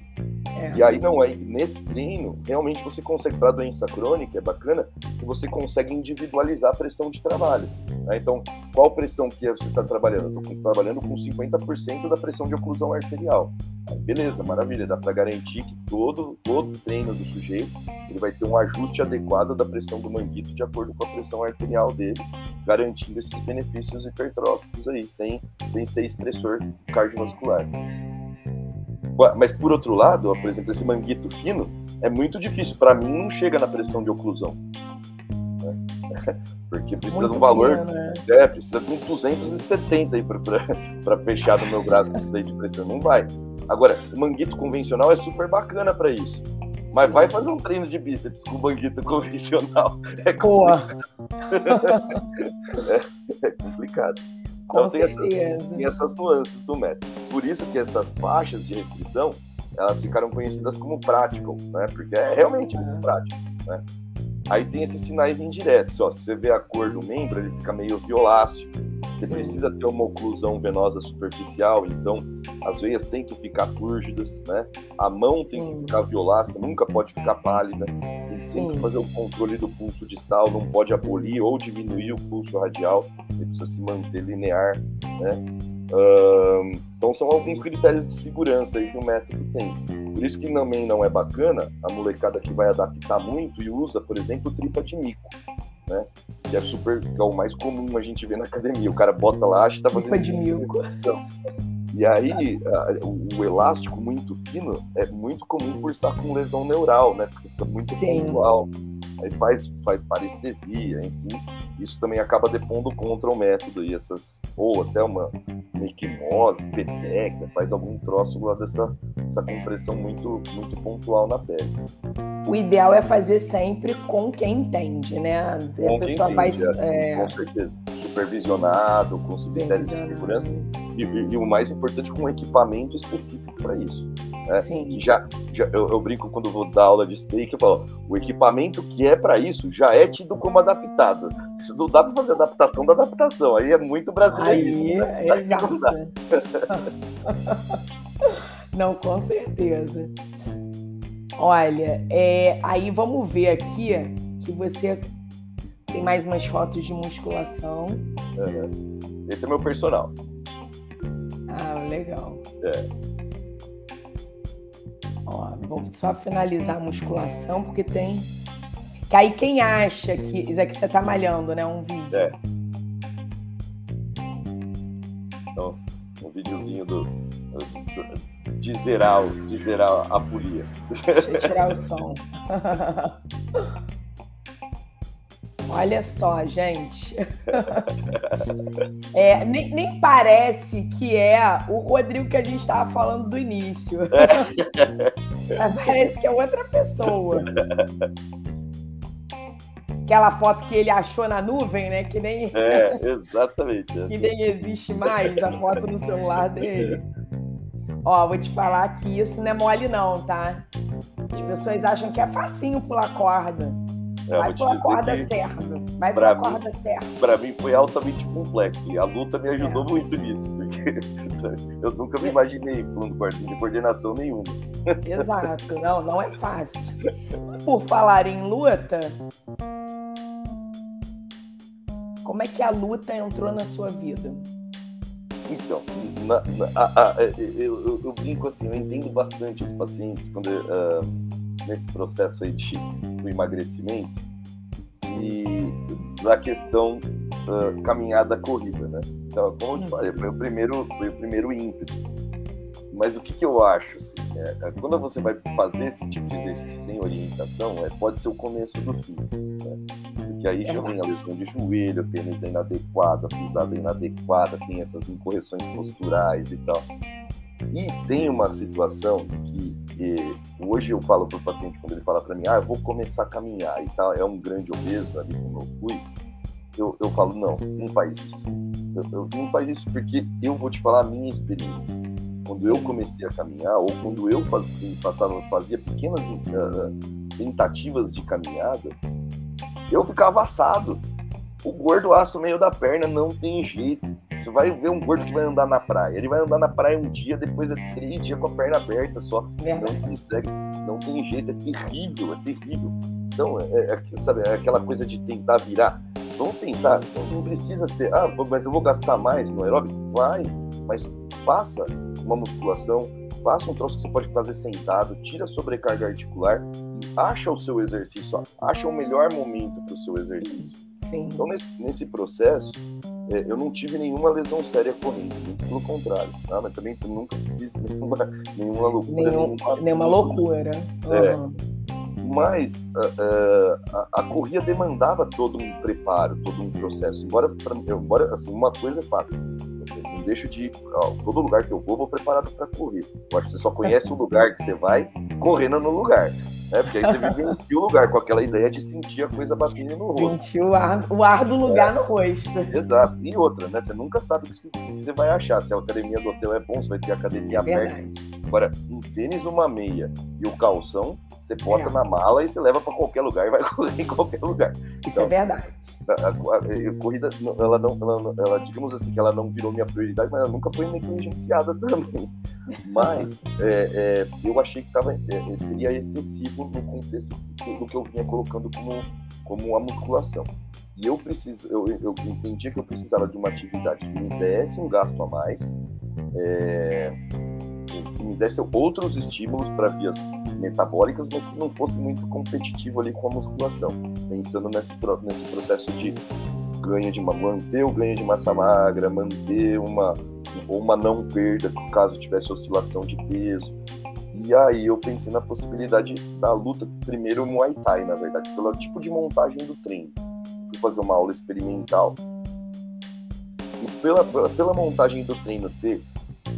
É. E aí não é nesse treino realmente você consegue para doença crônica é bacana que você consegue individualizar a pressão de trabalho. Né? Então qual pressão que você está trabalhando? Estou trabalhando com 50% da pressão de oclusão arterial. Aí, beleza, maravilha, dá para garantir que todo todo treino do sujeito ele vai ter um ajuste adequado da pressão do manguito de acordo com a pressão arterial dele, garantindo esses benefícios hipertróficos aí, sem, sem ser estressor cardiovascular. Mas por outro lado, por exemplo, esse manguito fino é muito difícil. Para mim, não chega na pressão de oclusão. Né? *laughs* Porque precisa muito de um valor. Fino, né? É, precisa de uns 270 aí para *laughs* fechar no meu braço isso daí de pressão. Não vai. Agora, o manguito convencional é super bacana para isso. Mas vai fazer um treino de bíceps com o manguito convencional. É complicado. *laughs* é, é complicado. Com então, tem essas, tem essas nuances do método. Por isso que essas faixas de restrição, elas ficaram conhecidas como practical, né? Porque é realmente muito prático, né? Aí tem esses sinais indiretos, ó. Se você vê a cor do membro, ele fica meio violáceo. Você precisa ter uma oclusão venosa superficial, então as veias têm que ficar túrgidas, né? A mão tem Sim. que ficar violácea, nunca pode ficar pálida. Tem que sempre fazer o controle do pulso distal, não pode abolir ou diminuir o pulso radial, ele precisa se manter linear, né? Uh, então são alguns critérios de segurança aí que o método tem. Por isso que também não é bacana a molecada que vai adaptar muito e usa, por exemplo, tripa de mico né? Que é super, que é o mais comum a gente ver na academia. O cara bota lá, acha que tá fazendo. de milco. E aí, a, o, o, elástico muito fino é muito comum por estar com lesão neural, né? Porque fica muito pontual. Aí faz, faz parestesia, enfim. Isso também acaba depondo contra o método e essas. Ou até uma, uma equimose, peteca, faz algum troço lá dessa, dessa compressão muito, muito pontual na pele. O ideal é fazer sempre com quem entende, né? Com a pessoa vai. É, é... Com certeza. Supervisionado, com os critérios de segurança. E, e, e, o mais importante, com um equipamento específico para isso. Né? Sim. E já, já eu, eu, brinco quando vou dar aula de steak, eu falo, o equipamento que é para isso já é tido como adaptado. Se não dá para fazer adaptação da adaptação, aí é muito brasileiro. Aí, né? exato. *laughs* Não, com certeza. Olha, é, aí vamos ver aqui que você tem mais umas fotos de musculação. Esse é meu personal. Ah, legal. É. Ó, vou só finalizar a musculação, porque tem. Que aí quem acha que. Isso aqui você tá malhando, né? Um vídeo. É. Então, um videozinho do, do, de zerar, de zerar a polia. Deixa eu tirar o *laughs* som. *laughs* Olha só, gente. *laughs* É, nem, nem, parece que é o Rodrigo que a gente estava falando do início. É. *laughs* parece que é outra pessoa. Aquela foto que ele achou na nuvem, né? Que nem. É, exatamente. *laughs* que nem existe mais a foto no celular dele. Ó, vou te falar que isso não é mole, não, tá? As pessoas acham que é facinho pular corda. É, Vai pela corda certa. Vai pela mim, corda certa. Pra mim foi altamente complexo. E a luta me ajudou é. muito nisso. Porque *laughs* eu nunca me imaginei pulando corda de coordenação nenhuma. *laughs* Exato. Não, não é fácil. Por falar em luta, como é que a luta entrou na sua vida? Então, na, na, a, a, eu, eu, eu, brinco assim, eu entendo bastante os pacientes quando uh, nesse processo aí de, do emagrecimento e da questão uh, caminhada corrida, né? Então, como eu te falei, foi o primeiro, foi o primeiro ímpeto. Mas o que, que eu acho? Assim, é, é, quando você vai fazer esse tipo de exercício sem orientação, é, pode ser o começo do fim. Né? Porque aí já vem a lesão de joelho, a tênis inadequado, a pisada inadequada, tem essas incorreções posturais e tal. E tem uma situação que hoje eu falo para o paciente, quando ele fala para mim, ah, eu vou começar a caminhar e tal, é um grande obeso ali como eu fui, eu, eu falo, não, não faz isso. Eu, eu, não faz isso porque eu vou te falar a minha experiência. Quando eu comecei a caminhar, ou quando eu fazia, passava, fazia pequenas uh, tentativas de caminhada, eu ficava assado. O gordo assa o meio da perna, não tem jeito você vai ver um gordo que vai andar na praia. Ele vai andar na praia um dia, depois é três dias com a perna aberta só. Não consegue, não tem jeito, é terrível, é terrível. Então, é, é, sabe, é aquela coisa de tentar virar. Vamos pensar, não precisa ser, ah, mas eu vou gastar mais no aeróbico? Vai, mas faça uma musculação, faça um troço que você pode fazer sentado, tira a sobrecarga articular e acha o seu exercício, acha o melhor momento para o seu exercício. Sim. Então, nesse, nesse processo, é, eu não tive nenhuma lesão séria correndo, muito pelo contrário, tá? mas também nunca fiz nenhuma, nenhuma loucura. Nenhum, nenhuma, loucura. Uhum. É mas uh, a, a, corrida demandava todo um preparo, todo um processo. Embora, pra, embora assim, uma coisa é fato, não deixo de ir, ó, todo lugar que eu vou, vou preparado para correr. Eu acho que você só conhece o lugar que você vai correndo no lugar. Né? Porque aí você vivencia o lugar com aquela ideia de sentir a coisa batendo no rosto. Sentir o ar, o ar do lugar é. no rosto. Exato. E outra, né? Você nunca sabe o que você vai achar. Se a academia do hotel é bom, você vai ter academia aberta. Agora, um tênis numa meia e o calção, você bota é. na mala e você leva para qualquer lugar e vai *laughs* correr em qualquer lugar. Isso então, é verdade. A, a, a, corrida, ela não, ela, ela, digamos assim, que ela não virou minha prioridade, mas ela nunca foi negligenciada *laughs* também. Mas é, é, eu achei que tava, é, seria excessivo no contexto do que eu vinha colocando como, como a musculação. E eu preciso, eu, eu entendi que eu precisava de uma atividade que me desse um gasto a mais, é, que me desse outros estímulos para vias metabólicas, mas que não fosse muito competitivo ali com a musculação, pensando nesse, nesse processo de ganho de manter o ganho de massa magra, manter uma uma não perda caso tivesse oscilação de peso. E aí eu pensei na possibilidade da luta, primeiro Muay Thai, na verdade, pelo tipo de montagem do treino. Fui fazer uma aula experimental. E pela, pela montagem do treino ter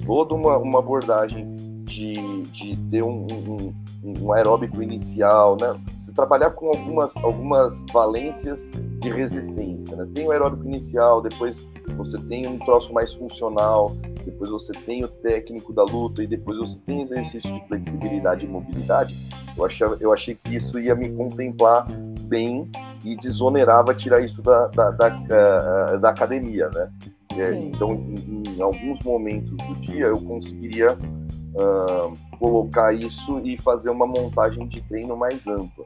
toda uma, uma abordagem de, de ter um, um, um aeróbico inicial, né? Se trabalhar com algumas, algumas valências de resistência, né? Tem o aeróbico inicial, depois você tem um troço mais funcional, depois você tem o técnico da luta e depois você tem exercício de flexibilidade e mobilidade. Eu achei, eu achei que isso ia me contemplar bem e desonerava tirar isso da, da, da, da, da academia, né? É, então, em, em, alguns momentos do dia, eu conseguiria uh, colocar isso e fazer uma montagem de treino mais ampla.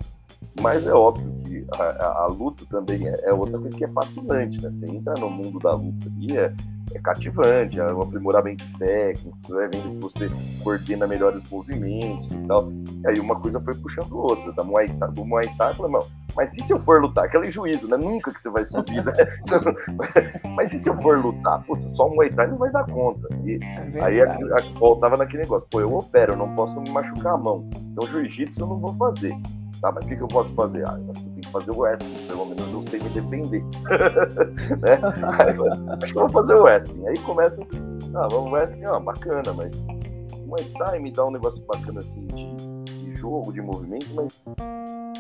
Mas é óbvio que a, a, a luta também é, é, outra coisa que é fascinante, né? Você entra no mundo da luta e é, é cativante, é um aprimoramento técnico, você vai vendo que você coordena melhores movimentos e tal. E aí uma coisa foi puxando outra. Da Muay Thai, do Muay Thai, falei, mas e se eu for lutar? Aquele juízo, né? Nunca que você vai subir, né? *laughs* mas e se eu for lutar? Putz, só o Muay Thai não vai dar conta. E é aí a, a, voltava naquele negócio, pô, eu opero, eu não posso me machucar a mão. Então jiu-jitsu eu não vou fazer. Tá, mas o que, que eu posso fazer? Ah, eu tenho que fazer o wrestling, pelo menos eu sei me defender. *laughs* né? Aí, acho que eu vou fazer o wrestling. Aí começa, ah, o wrestling, ah, bacana, mas o Thai me dá um negócio bacana assim de, de jogo, de movimento, mas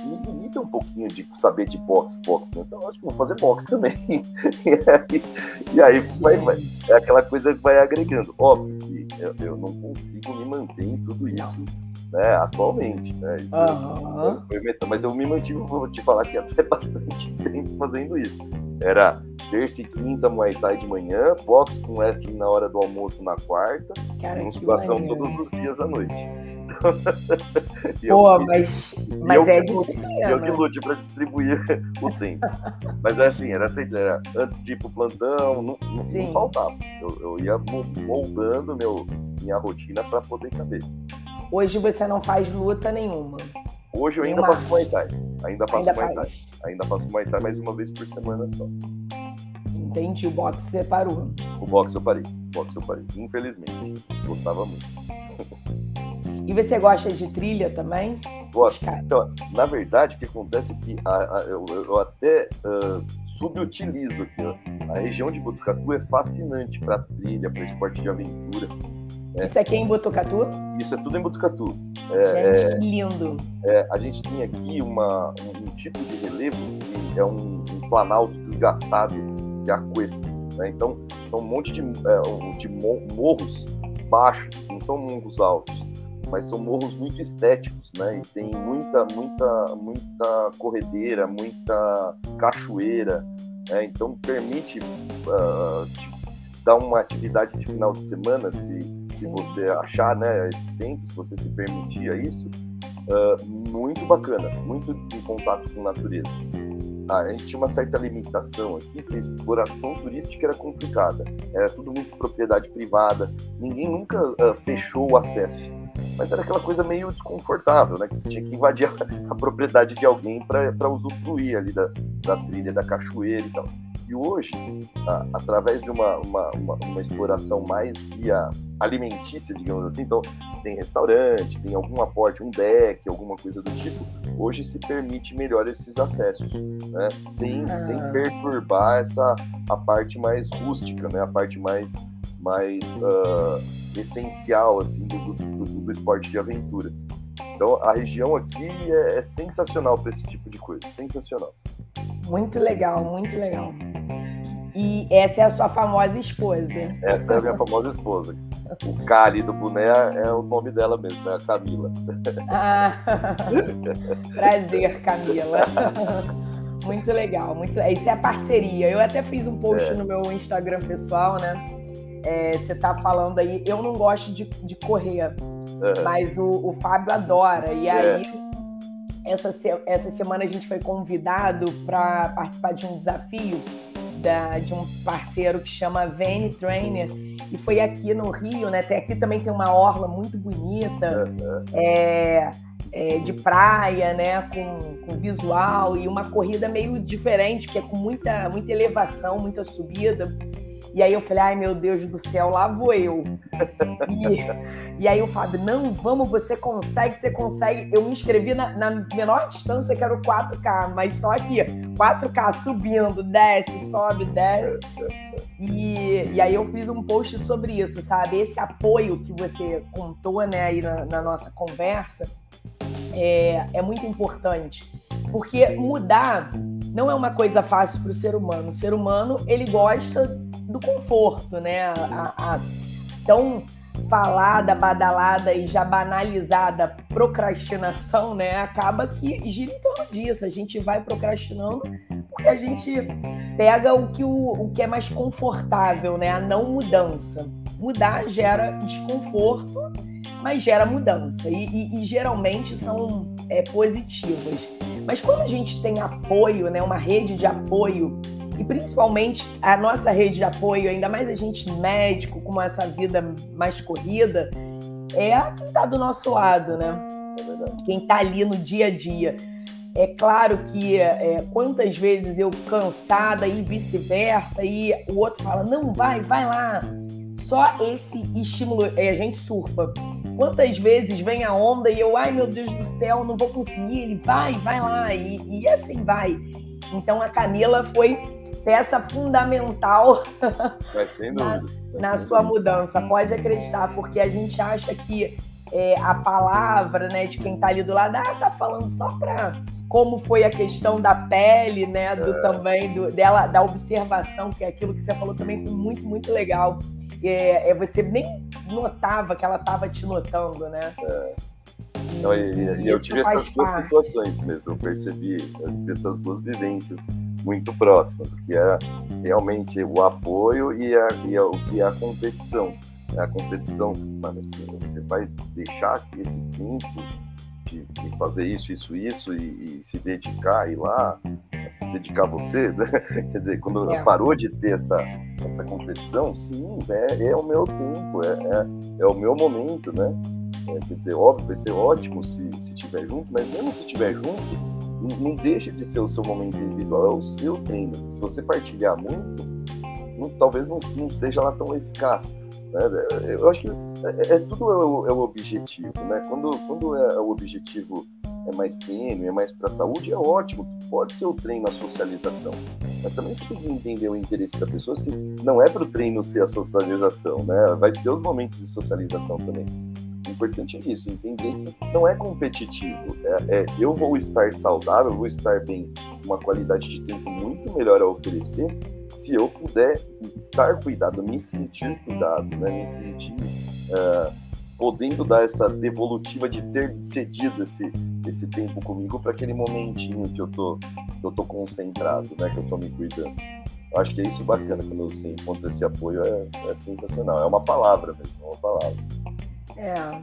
me limita um pouquinho de saber de boxe, boxe. Né? Então, acho que vou fazer boxe também. *laughs* e aí, e aí vai, vai, é aquela coisa que vai agregando. Óbvio que eu, eu não consigo me manter em tudo isso né, atualmente, né? Isso uhum. foi, mas eu me mantive, vou te falar que até *laughs* bastante tempo fazendo isso. Era terça e quinta Muay Thai de manhã, boxe com wrestling na hora do almoço na quarta, Cara, musculação todos os dias à noite. *laughs* Pô, eu, mas, mas é disciplina. Eu que lute para distribuir *laughs* o tempo. mas é assim, era assim, era antes de ir pro plantão, não, não, não faltava. Eu, eu ia moldando meu, minha rotina para poder caber. Hoje você não faz luta nenhuma. Hoje eu ainda nenhuma. faço Muay Thai. Ainda faço ainda Muay Thai. Ainda faço Muay Thai mais uma vez por semana só. Entendi. O boxe você parou. O boxe eu parei. O boxe eu parei. Infelizmente. Gostava muito. *laughs* E você gosta de trilha também? Gosto. Então, na verdade, o que acontece é que a, a, eu, eu, até uh, subutilizo aqui. Ó. A região de Botucatu é fascinante para trilha, para esporte de aventura. É. Isso aqui é em Botucatu? Isso é tudo em Botucatu. É, gente, que lindo! É, a gente tem aqui uma, um, um, tipo de relevo que é um, um planalto desgastado de aquesta. Né? Então, são um monte de, é, de morros baixos, não são morros altos, mas são morros muito estéticos, né? E tem muita, muita, muita corredeira, muita cachoeira, né? então permite uh, dar uma atividade de final de semana se se você achar né, esse tempo, se você se permitir isso, uh, muito bacana, muito em contato com a natureza. a gente tinha uma certa limitação aqui, que a exploração turística era complicada. Era tudo muito propriedade privada, ninguém nunca uh, fechou o acesso. Mas era aquela coisa meio desconfortável, né? Que você tinha que invadir a, *laughs* a propriedade de alguém para usufruir ali da, da trilha, da cachoeira e tal. E hoje, a, através de uma, uma, uma, uma, exploração mais via alimentícia, digamos assim, então tem restaurante, tem algum aporte, um deck, alguma coisa do tipo, hoje se permite melhor esses acessos, né? sem, ah. sem perturbar essa, a parte mais rústica, né? a parte mais, mais uh, essencial assim, do, do, do, esporte de aventura. Então a região aqui é, é sensacional para esse tipo de coisa, sensacional. Muito legal, muito legal. E essa é a sua famosa esposa. Essa é a minha famosa esposa. O K ali do boné é o nome dela mesmo, é a Camila. *laughs* Ah, prazer, Camila. Muito legal, muito Isso é a parceria. Eu até fiz um post é. no meu Instagram pessoal, né? É, você tá falando aí, eu não gosto de, de correr, é. mas o, o Fábio adora. E é. aí, essa, essa semana a gente foi convidado para participar de um desafio da, de um parceiro que chama Vene Trainer e foi aqui no Rio, né? Tem, aqui também tem uma orla muito bonita, é, é, de praia, né? Com, com visual e uma corrida meio diferente, que é com muita, muita elevação, muita subida. E aí eu falei, ai meu Deus do céu, lá vou eu. E, e aí o Fábio, não, vamos, você consegue, você consegue. Eu me inscrevi na, na menor distância, que era o 4K, mas só aqui, 4K subindo, desce, sobe, desce. E, e aí eu fiz um post sobre isso, sabe? Esse apoio que você contou, né, aí na, na nossa conversa, é, é muito importante. Porque mudar não é uma coisa fácil para o ser humano. O ser humano, ele gosta do conforto, né? A, a tão falada, badalada e já banalizada procrastinação, né? Acaba que gira em torno disso. A gente vai procrastinando porque a gente pega o que, o, o que é mais confortável, né? A não mudança. Mudar gera desconforto, mas gera mudança. E, e, e geralmente são é, positivas. Mas quando a gente tem apoio, né? Uma rede de apoio e principalmente a nossa rede de apoio, ainda mais a gente médico, com essa vida mais corrida, é quem está do nosso lado, né? Quem está ali no dia a dia. É claro que é, quantas vezes eu cansada e vice-versa, e o outro fala, não, vai, vai lá. Só esse estímulo, é, a gente surfa. Quantas vezes vem a onda e eu, ai meu Deus do céu, não vou conseguir, ele vai, vai lá, e, e assim vai. Então a Camila foi peça fundamental *laughs* na, na sua mudança. Pode acreditar, porque a gente acha que é, a palavra né, de quem está ali do lado ah, tá falando só para como foi a questão da pele, né? Do, é. também do, dela, da observação, que é aquilo que você falou também foi muito, muito legal. É, é você nem notava que ela estava te notando, né? É. Não, e, e eu tive essas duas parte. situações mesmo, eu percebi, eu tive essas duas vivências muito próximas, que é realmente o apoio e a, e a, e a competição. A competição, mano, assim, você vai deixar esse tempo de, de, fazer isso, isso, isso e, e, se dedicar, ir lá, se dedicar a você, *laughs* né? quer dizer, quando é. parou de ter essa, essa competição, sim, é, é o meu tempo, é, é, é o meu momento, né? É, quer dizer, óbvio, vai ser ótimo se estiver junto, mas mesmo se estiver junto, não, não deixa de ser o seu momento individual, é o seu treino. Se você partilhar muito, não, talvez não, não, seja lá tão eficaz. Né? Eu acho que é, é tudo é o, é o, objetivo, né? Quando, quando é o objetivo é mais tênue, é mais para a saúde, é ótimo. Pode ser o treino, a socialização. Mas também você tem que entender o interesse da pessoa se não é para o treino ser a socialização, né? Vai ter os momentos de socialização também importante é isso, entender que não é competitivo. É, é, eu vou estar saudável, vou estar bem, uma qualidade de tempo muito melhor a oferecer, se eu puder estar cuidado, me sentir cuidado, né? me sentir uh, podendo dar essa devolutiva de ter cedido esse, esse tempo comigo para aquele momentinho que eu tô, que eu tô concentrado, né? que eu tô me cuidando. Eu acho que é isso bacana quando você encontra esse apoio, é, é sensacional. É uma palavra mesmo, é uma palavra. É.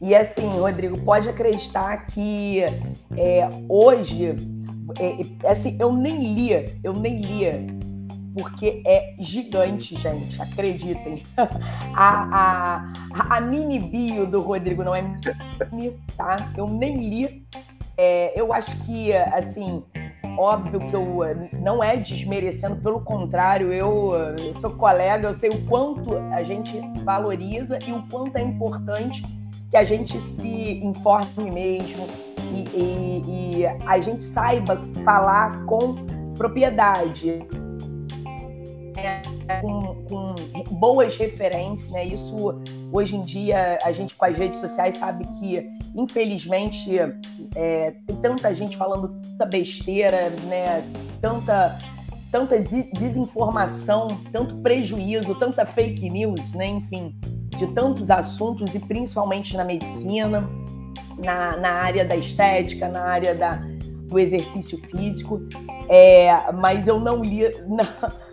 E assim, Rodrigo, pode acreditar que é, hoje é, é, assim, eu nem lia, eu nem lia, porque é gigante, gente, acreditem. *laughs* A, a, a mini bio do Rodrigo não é mini, tá? Eu nem li. É, eu acho que, assim, óbvio que eu não é desmerecendo, pelo contrário, eu, eu sou colega, eu sei o quanto a gente valoriza e o quanto é importante que a gente se informe mesmo e, e, e a gente saiba falar com propriedade. Com, com, boas referências, né? Isso hoje em dia a gente com as redes sociais sabe que infelizmente é, tem tanta gente falando tanta besteira, né? Tanta tanta desinformação, tanto prejuízo, tanta fake news, né? Enfim, de tantos assuntos e principalmente na medicina, na, na área da estética, na área da, do exercício físico. É, mas eu não li, *laughs* não,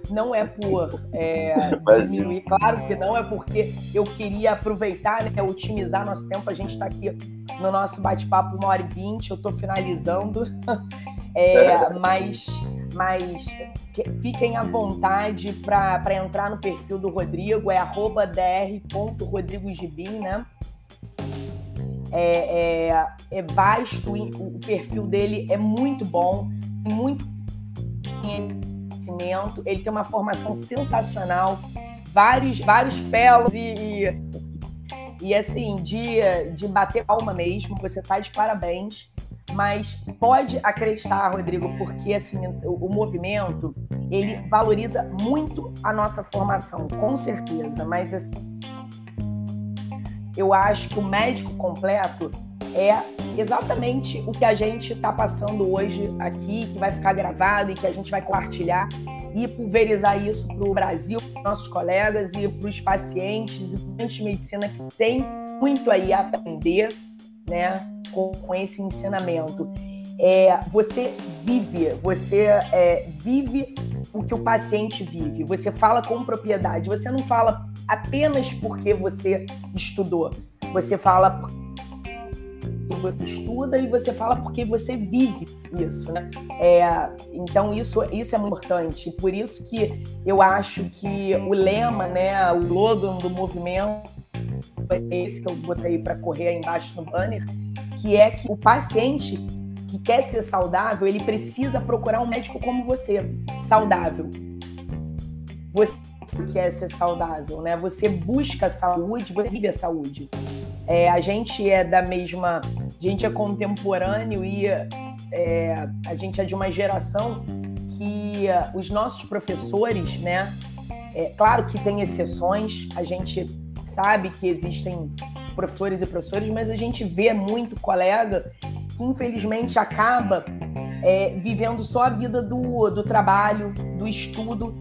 não é por é, diminuir, claro que não, é porque eu queria aproveitar, né, otimizar nosso tempo. A gente está aqui no nosso bate-papo uma hora e vinte, eu estou finalizando. *laughs* É, mas mas fiquem à vontade para entrar no perfil do Rodrigo, é arroba dr.rodrigogibim, né? É, é, é, vasto, o perfil dele é muito bom, muito conhecimento, ele tem uma formação sensacional, vários, vários fellows e, e, e assim, de, de bater palma mesmo, você está de parabéns mas pode acreditar, Rodrigo, porque assim o, movimento ele valoriza muito a nossa formação, com certeza. Mas assim, eu acho que o médico completo é exatamente o que a gente está passando hoje aqui, que vai ficar gravado e que a gente vai compartilhar e pulverizar isso para o Brasil, para nossos colegas e para os pacientes e para de medicina que tem muito aí a aprender, né? com, com esse ensinamento. É, você vive, você é, vive o que o paciente vive. Você fala com propriedade. Você não fala apenas porque você estudou. Você fala porque você estuda e você fala porque você vive isso, né? É, então isso, isso é importante. Por isso que eu acho que o lema, né, o slogan do movimento é esse que eu botei para correr aí embaixo no banner, que é que o paciente que quer ser saudável, ele precisa procurar um médico como você, saudável. Você quer ser saudável, né? Você busca saúde, você vive a saúde. É, a gente é da mesma, a gente é contemporâneo e é, a gente é de uma geração que os nossos professores, né? É, claro que tem exceções, a gente sabe que existem professores e professores, mas a gente vê muito colega que infelizmente acaba é, vivendo só a vida do, do trabalho, do estudo,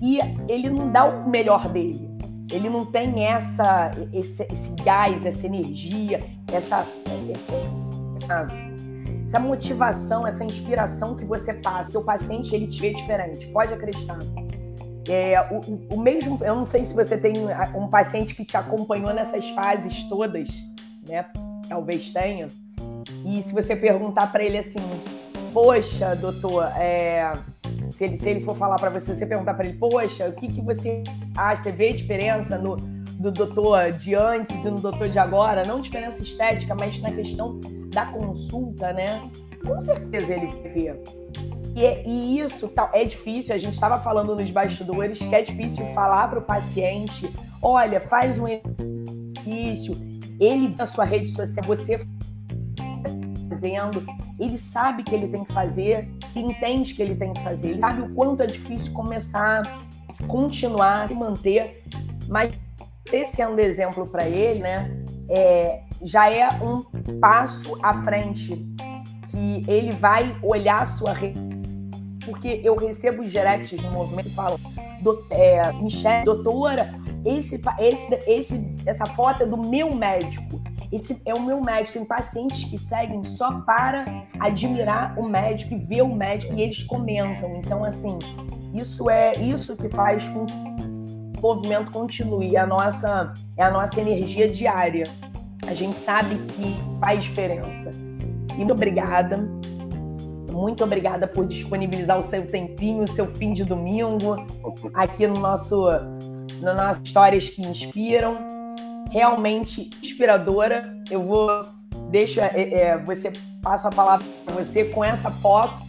e ele não dá o melhor dele. Ele não tem essa, esse, esse gás, essa energia, essa, essa, essa motivação, essa inspiração que você passa. Seu paciente ele te vê diferente, pode acreditar. É, o, o, mesmo, eu não sei se você tem um paciente que te acompanhou nessas fases todas, né? Talvez tenha. E se você perguntar para ele assim, poxa, doutor, é, se, ele, se ele for falar para você, você perguntar para ele, poxa, o que, que você acha? Você vê diferença no, do doutor de antes e no doutor de agora? Não diferença estética, mas na questão da consulta, né? Com certeza ele vê. E, e isso tá, é difícil, a gente estava falando nos bastidores que é difícil falar para o paciente: olha, faz um exercício, ele na sua rede social, você fazendo, ele sabe que ele tem que fazer, ele entende que ele tem que fazer, ele sabe o quanto é difícil começar, continuar, se manter, mas você sendo exemplo para ele, né, é, já é um passo à frente que ele vai olhar a sua rede porque eu recebo os directs no movimento e falam, do, é, Michelle, doutora, esse, esse, esse, essa foto é do meu médico. Esse é o meu médico. Tem pacientes que seguem só para admirar o médico e ver o médico e eles comentam. Então, assim, isso é isso que faz com que o movimento continue. É a nossa, é a nossa energia diária. A gente sabe que faz diferença. E muito obrigada Muito obrigada por disponibilizar o seu tempinho, o seu fim de domingo aqui no nosso no nosso Histórias que Inspiram. Realmente inspiradora. Eu vou deixa é, é, você passo a palavra para você com essa foto.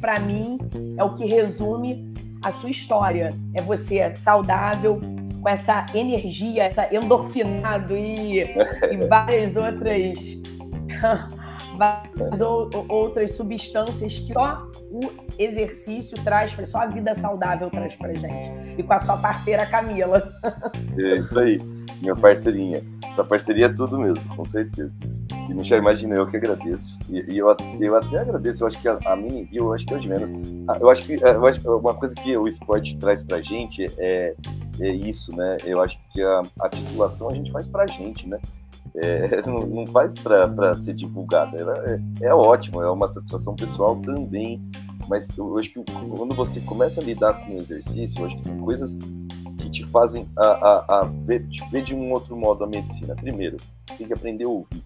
Para mim é o que resume a sua história. É você saudável, com essa energia, essa endorfinado e, e *laughs* várias outras *laughs* várias outras substâncias que só o exercício traz, só a vida saudável traz pra gente. E com a sua parceira Camila. *laughs* É isso aí, minha parceirinha. Essa parceria é tudo mesmo, com certeza. E Michel, imagina, eu que agradeço. E, e eu, eu até agradeço, eu acho que a, a mini eu acho que é de menos. Ah, eu acho que eu acho, uma coisa que o esporte traz pra gente é, é isso, né? Eu acho que a, a titulação a gente faz pra gente, né? É, *laughs* não, não, faz para ser divulgada. É, é, ótimo, é uma satisfação pessoal também. Mas eu acho que quando você começa a lidar com o exercício, eu acho que coisas que te fazem a, a, a ver, ver, de um outro modo a medicina. Primeiro, tem que aprender a ouvir.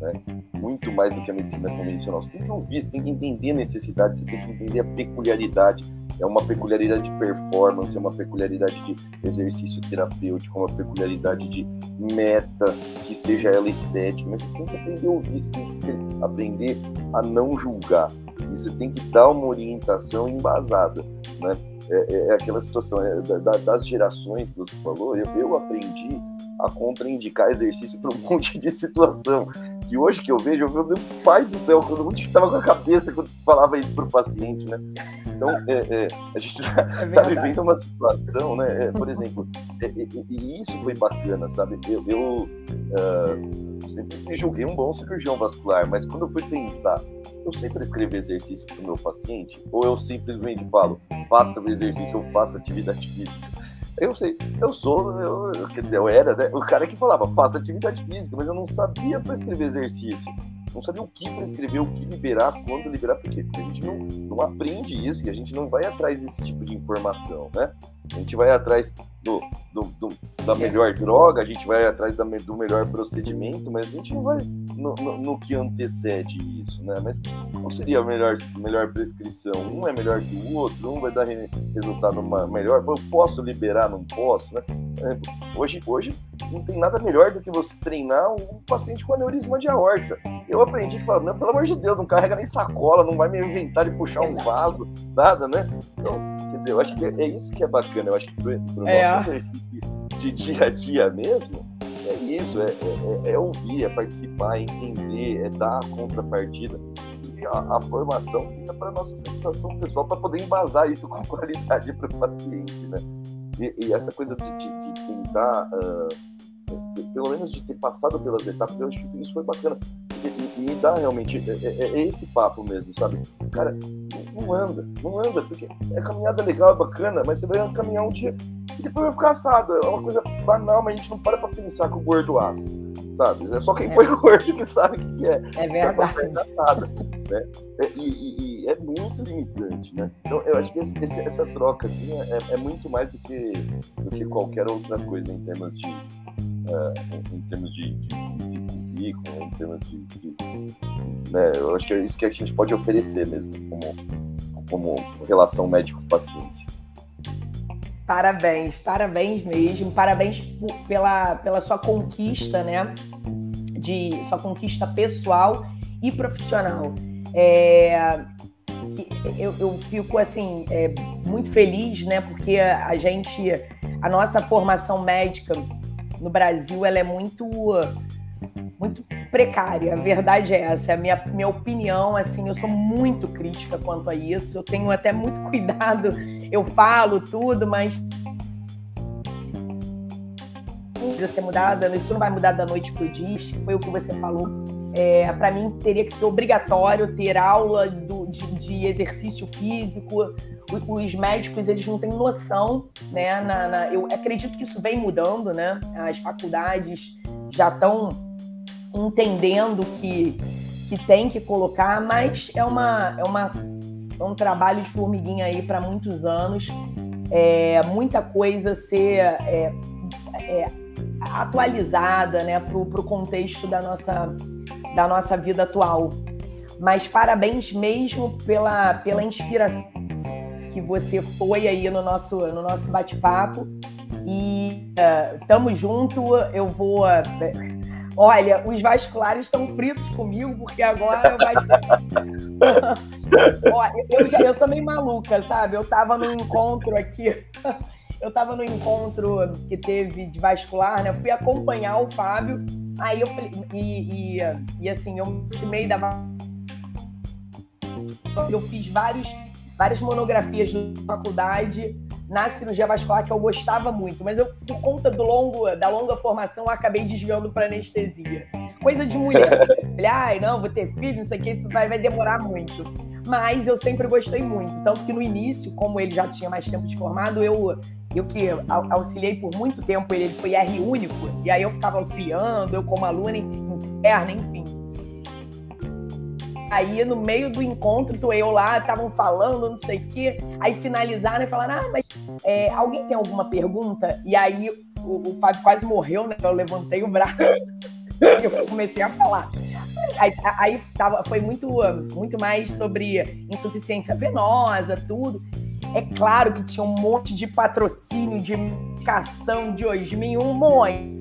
Né? Muito mais do que a medicina convencional. Você tem que ouvir, você tem que entender a necessidade, você tem que entender a peculiaridade. É uma peculiaridade de performance, é uma peculiaridade de exercício terapêutico, é uma peculiaridade de meta, que seja ela estética. Mas você tem que aprender a ouvir, você tem que aprender a não julgar. E você tem que dar uma orientação embasada. Né? É, é, é aquela situação é, da, das gerações que você falou. Eu, eu aprendi a contraindicar exercício para um *laughs* monte de situação. E hoje que eu vejo, eu vejo, meu pai do céu, quando mundo estava com a cabeça quando falava isso para o paciente, né? Então, é, é, a gente está é tá vivendo uma situação, né? É, por exemplo, é, e isso foi bacana, sabe? Eu, eu uh, sempre me julguei um bom cirurgião vascular, mas quando eu fui pensar, eu sempre escrevo exercício para o meu paciente, ou eu simplesmente falo, faça o exercício ou faça atividade física? Eu sei, eu sou, eu, quer dizer, eu era né, o cara que falava, faça atividade física, mas eu não sabia para escrever exercício. Não sabia o que para escrever, o que liberar, quando liberar, por quê? Porque a gente não, não aprende isso e a gente não vai atrás desse tipo de informação, né? A gente vai atrás do, do, do, da melhor droga, a gente vai atrás da, do melhor procedimento, mas a gente não vai no, no, no, que antecede isso, né? Mas qual seria a melhor, melhor prescrição? Um é melhor que o outro, um vai dar resultado melhor. Eu posso liberar, não posso, né? Hoje, hoje não tem nada melhor do que você treinar um paciente com aneurisma de aorta. Eu aprendi que pelo amor de Deus, não carrega nem sacola, não vai me inventar de puxar um vaso, nada, né? Então, quer dizer, eu acho que é isso que é bacana. Eu acho que pro, pro é. nosso exercício de dia a dia mesmo, é isso, é, é, é ouvir, é participar, é entender, é dar a contrapartida. E a, a formação fica para nossa sensação pessoal, para poder embasar isso com *laughs* qualidade para o paciente, né? E, e, essa coisa de, de, de tentar, uh, pelo menos de ter passado pelas etapas, eu acho que isso foi bacana. E, me dá realmente, é, é, é, esse papo mesmo, sabe? Cara, não anda, não anda, porque é caminhada legal, é bacana, mas você vai caminhar um dia e depois vai ficar assado. É uma coisa banal, mas a gente não para pra pensar que o gordo assa, sabe? É só quem é. foi *laughs* gordo que sabe o que é. É verdade. Assada, né? E, e, e, é muito limitante, né? Então, eu acho que esse, esse, essa troca, assim, é, é, muito mais do que, do que qualquer outra coisa em termos de, uh, em, em, termos de, de, de currículo, em termos de, de né? Eu acho que é isso que a gente pode oferecer mesmo, como, como relação médico-paciente. Parabéns, parabéns mesmo, parabéns pela, pela sua conquista, né? De sua conquista pessoal e profissional. É, eu, eu, fico assim é, muito feliz, né? Porque a gente, a nossa formação médica no Brasil, ela é muito, muito precária. A verdade é essa. É a minha, minha opinião, assim, eu sou muito crítica quanto a isso. Eu tenho até muito *laughs* cuidado. Eu falo tudo, mas precisa ser mudada. Isso não vai mudar da noite para o dia. Foi o que você falou. É, para mim teria que ser obrigatório ter aula do, de, de, exercício físico. Os médicos eles não têm noção, né? Na, na, eu acredito que isso vem mudando, né? As faculdades já estão entendendo que, que tem que colocar, mas é, uma, é, uma, é um trabalho de formiguinha aí para muitos anos. É, muita coisa ser é, é, atualizada né, para o contexto da nossa, da nossa vida atual. Mas parabéns mesmo pela, pela inspiração que você foi aí no nosso, no nosso bate-papo. E uh, tamo junto, eu vou. Uh, olha, os vasculares estão fritos comigo, porque agora vai ser. *laughs* eu, eu sou meio maluca, sabe? Eu tava num encontro aqui. *laughs* Eu tava no encontro que teve de vascular, né? Eu fui acompanhar o Fábio. Aí eu falei, e, e, e assim, eu me meio da eu fiz vários, várias monografias na faculdade na cirurgia vascular que eu gostava muito, mas eu, por conta do longo, da longa formação, eu acabei desviando para anestesia. Coisa de mulher. *laughs* Falei, ai, não, vou ter filho, não sei o que, isso vai, vai demorar muito. Mas eu sempre gostei muito. Tanto que no início, como ele já tinha mais tempo de formado, eu, eu que auxiliei por muito tempo ele, foi R único, e aí eu ficava auxiliando, eu como aluna interna, enfim. Aí, no meio do encontro, tu eu lá, estavam falando, não sei o quê. Aí finalizaram e falaram: Ah, mas é, alguém tem alguma pergunta? E aí o, o Fábio quase morreu, né? Eu levantei o braço *laughs* e eu comecei a falar. Aí, aí tava, foi muito, muito mais sobre insuficiência venosa, tudo. É claro que tinha um monte de patrocínio, de medicação, de osmin, um monte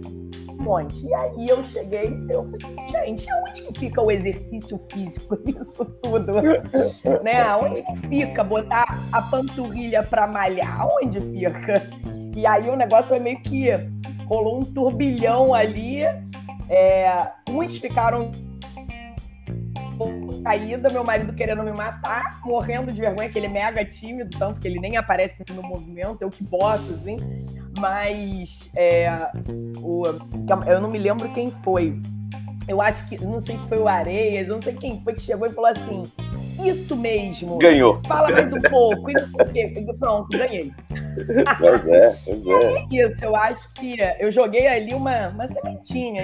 monte. E aí eu cheguei, eu falei, gente, aonde que fica o exercício físico *laughs* nisso tudo? *laughs* né? Aonde que fica botar a panturrilha para malhar? Aonde fica? E aí o negócio foi meio que rolou um turbilhão ali. É, uns ficaram caída, meu marido querendo me matar, morrendo de vergonha, que ele é mega tímido, tanto que ele nem aparece no movimento, eu que boto, assim. Mas é, o, eu não me lembro quem foi. Eu acho que, não sei se foi o Areias, não sei quem foi que chegou e falou assim: Isso mesmo. Ganhou. Fala mais um pouco. E não sei o quê. Pronto, ganhei. Pois é, pois é. é isso, eu acho que eu joguei ali uma, uma sementinha.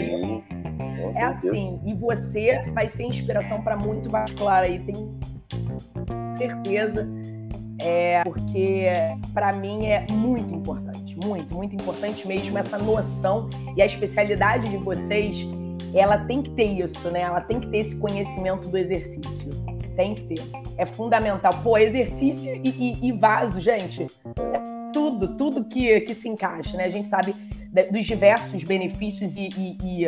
É assim, e você vai ser inspiração para muito vascular aí, tenho certeza. É, porque para mim é muito importante, muito, muito importante mesmo essa noção e a especialidade de vocês, ela tem que ter isso, né? Ela tem que ter esse conhecimento do exercício, tem que ter. É fundamental. Pô, exercício e, e, e vaso, gente, é tudo, tudo que, que se encaixa, né? A gente sabe dos diversos benefícios e, e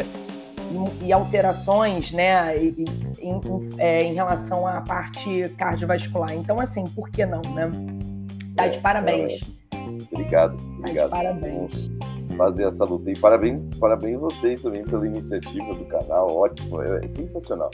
e, alterações né, em, em, é, em, relação à parte cardiovascular. Então, assim, por que não, né? Tá de parabéns. Obrigado, obrigado. De parabéns. Fazer essa luta. E parabéns, parabéns vocês também pela iniciativa do canal, ótimo, é, é sensacional.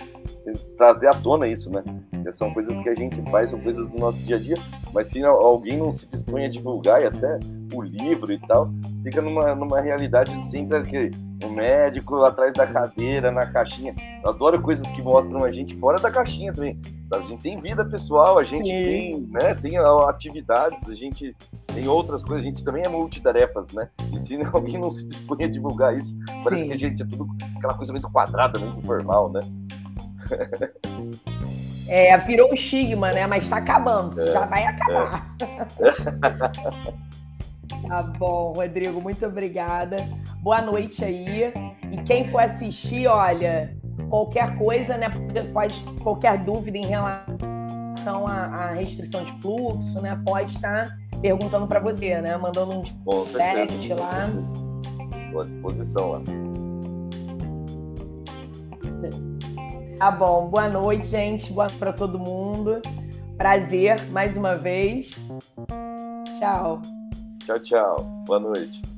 Trazer à tona isso, né? São coisas que a gente faz, são coisas do nosso dia a dia, mas se alguém não se dispõe a divulgar e até o livro e tal, fica numa, numa realidade sempre que o médico atrás da cadeira, na caixinha. Eu adoro coisas que mostram a gente fora da caixinha também. A gente tem vida pessoal, a gente Sim. tem, né, tem atividades, a gente tem outras coisas, a gente também é multitarefas, né? E se alguém não se dispõe a divulgar isso, parece Sim. que a gente é tudo aquela coisa muito quadrada, muito formal, né? É, virou um estigma, né? Mas tá acabando, é, já vai acabar. É. *laughs* Tá bom, Rodrigo, muito obrigada. Boa noite aí. E quem for assistir, olha, qualquer coisa, né? Pode, qualquer dúvida em relação à, restrição de fluxo, né? Pode estar perguntando para você, né? Mandando um direct lá. Boa disposição lá. Tá bom. Boa noite, gente. Boa para todo mundo. Prazer mais uma vez. Tchau. Tchau, tchau. Boa noite.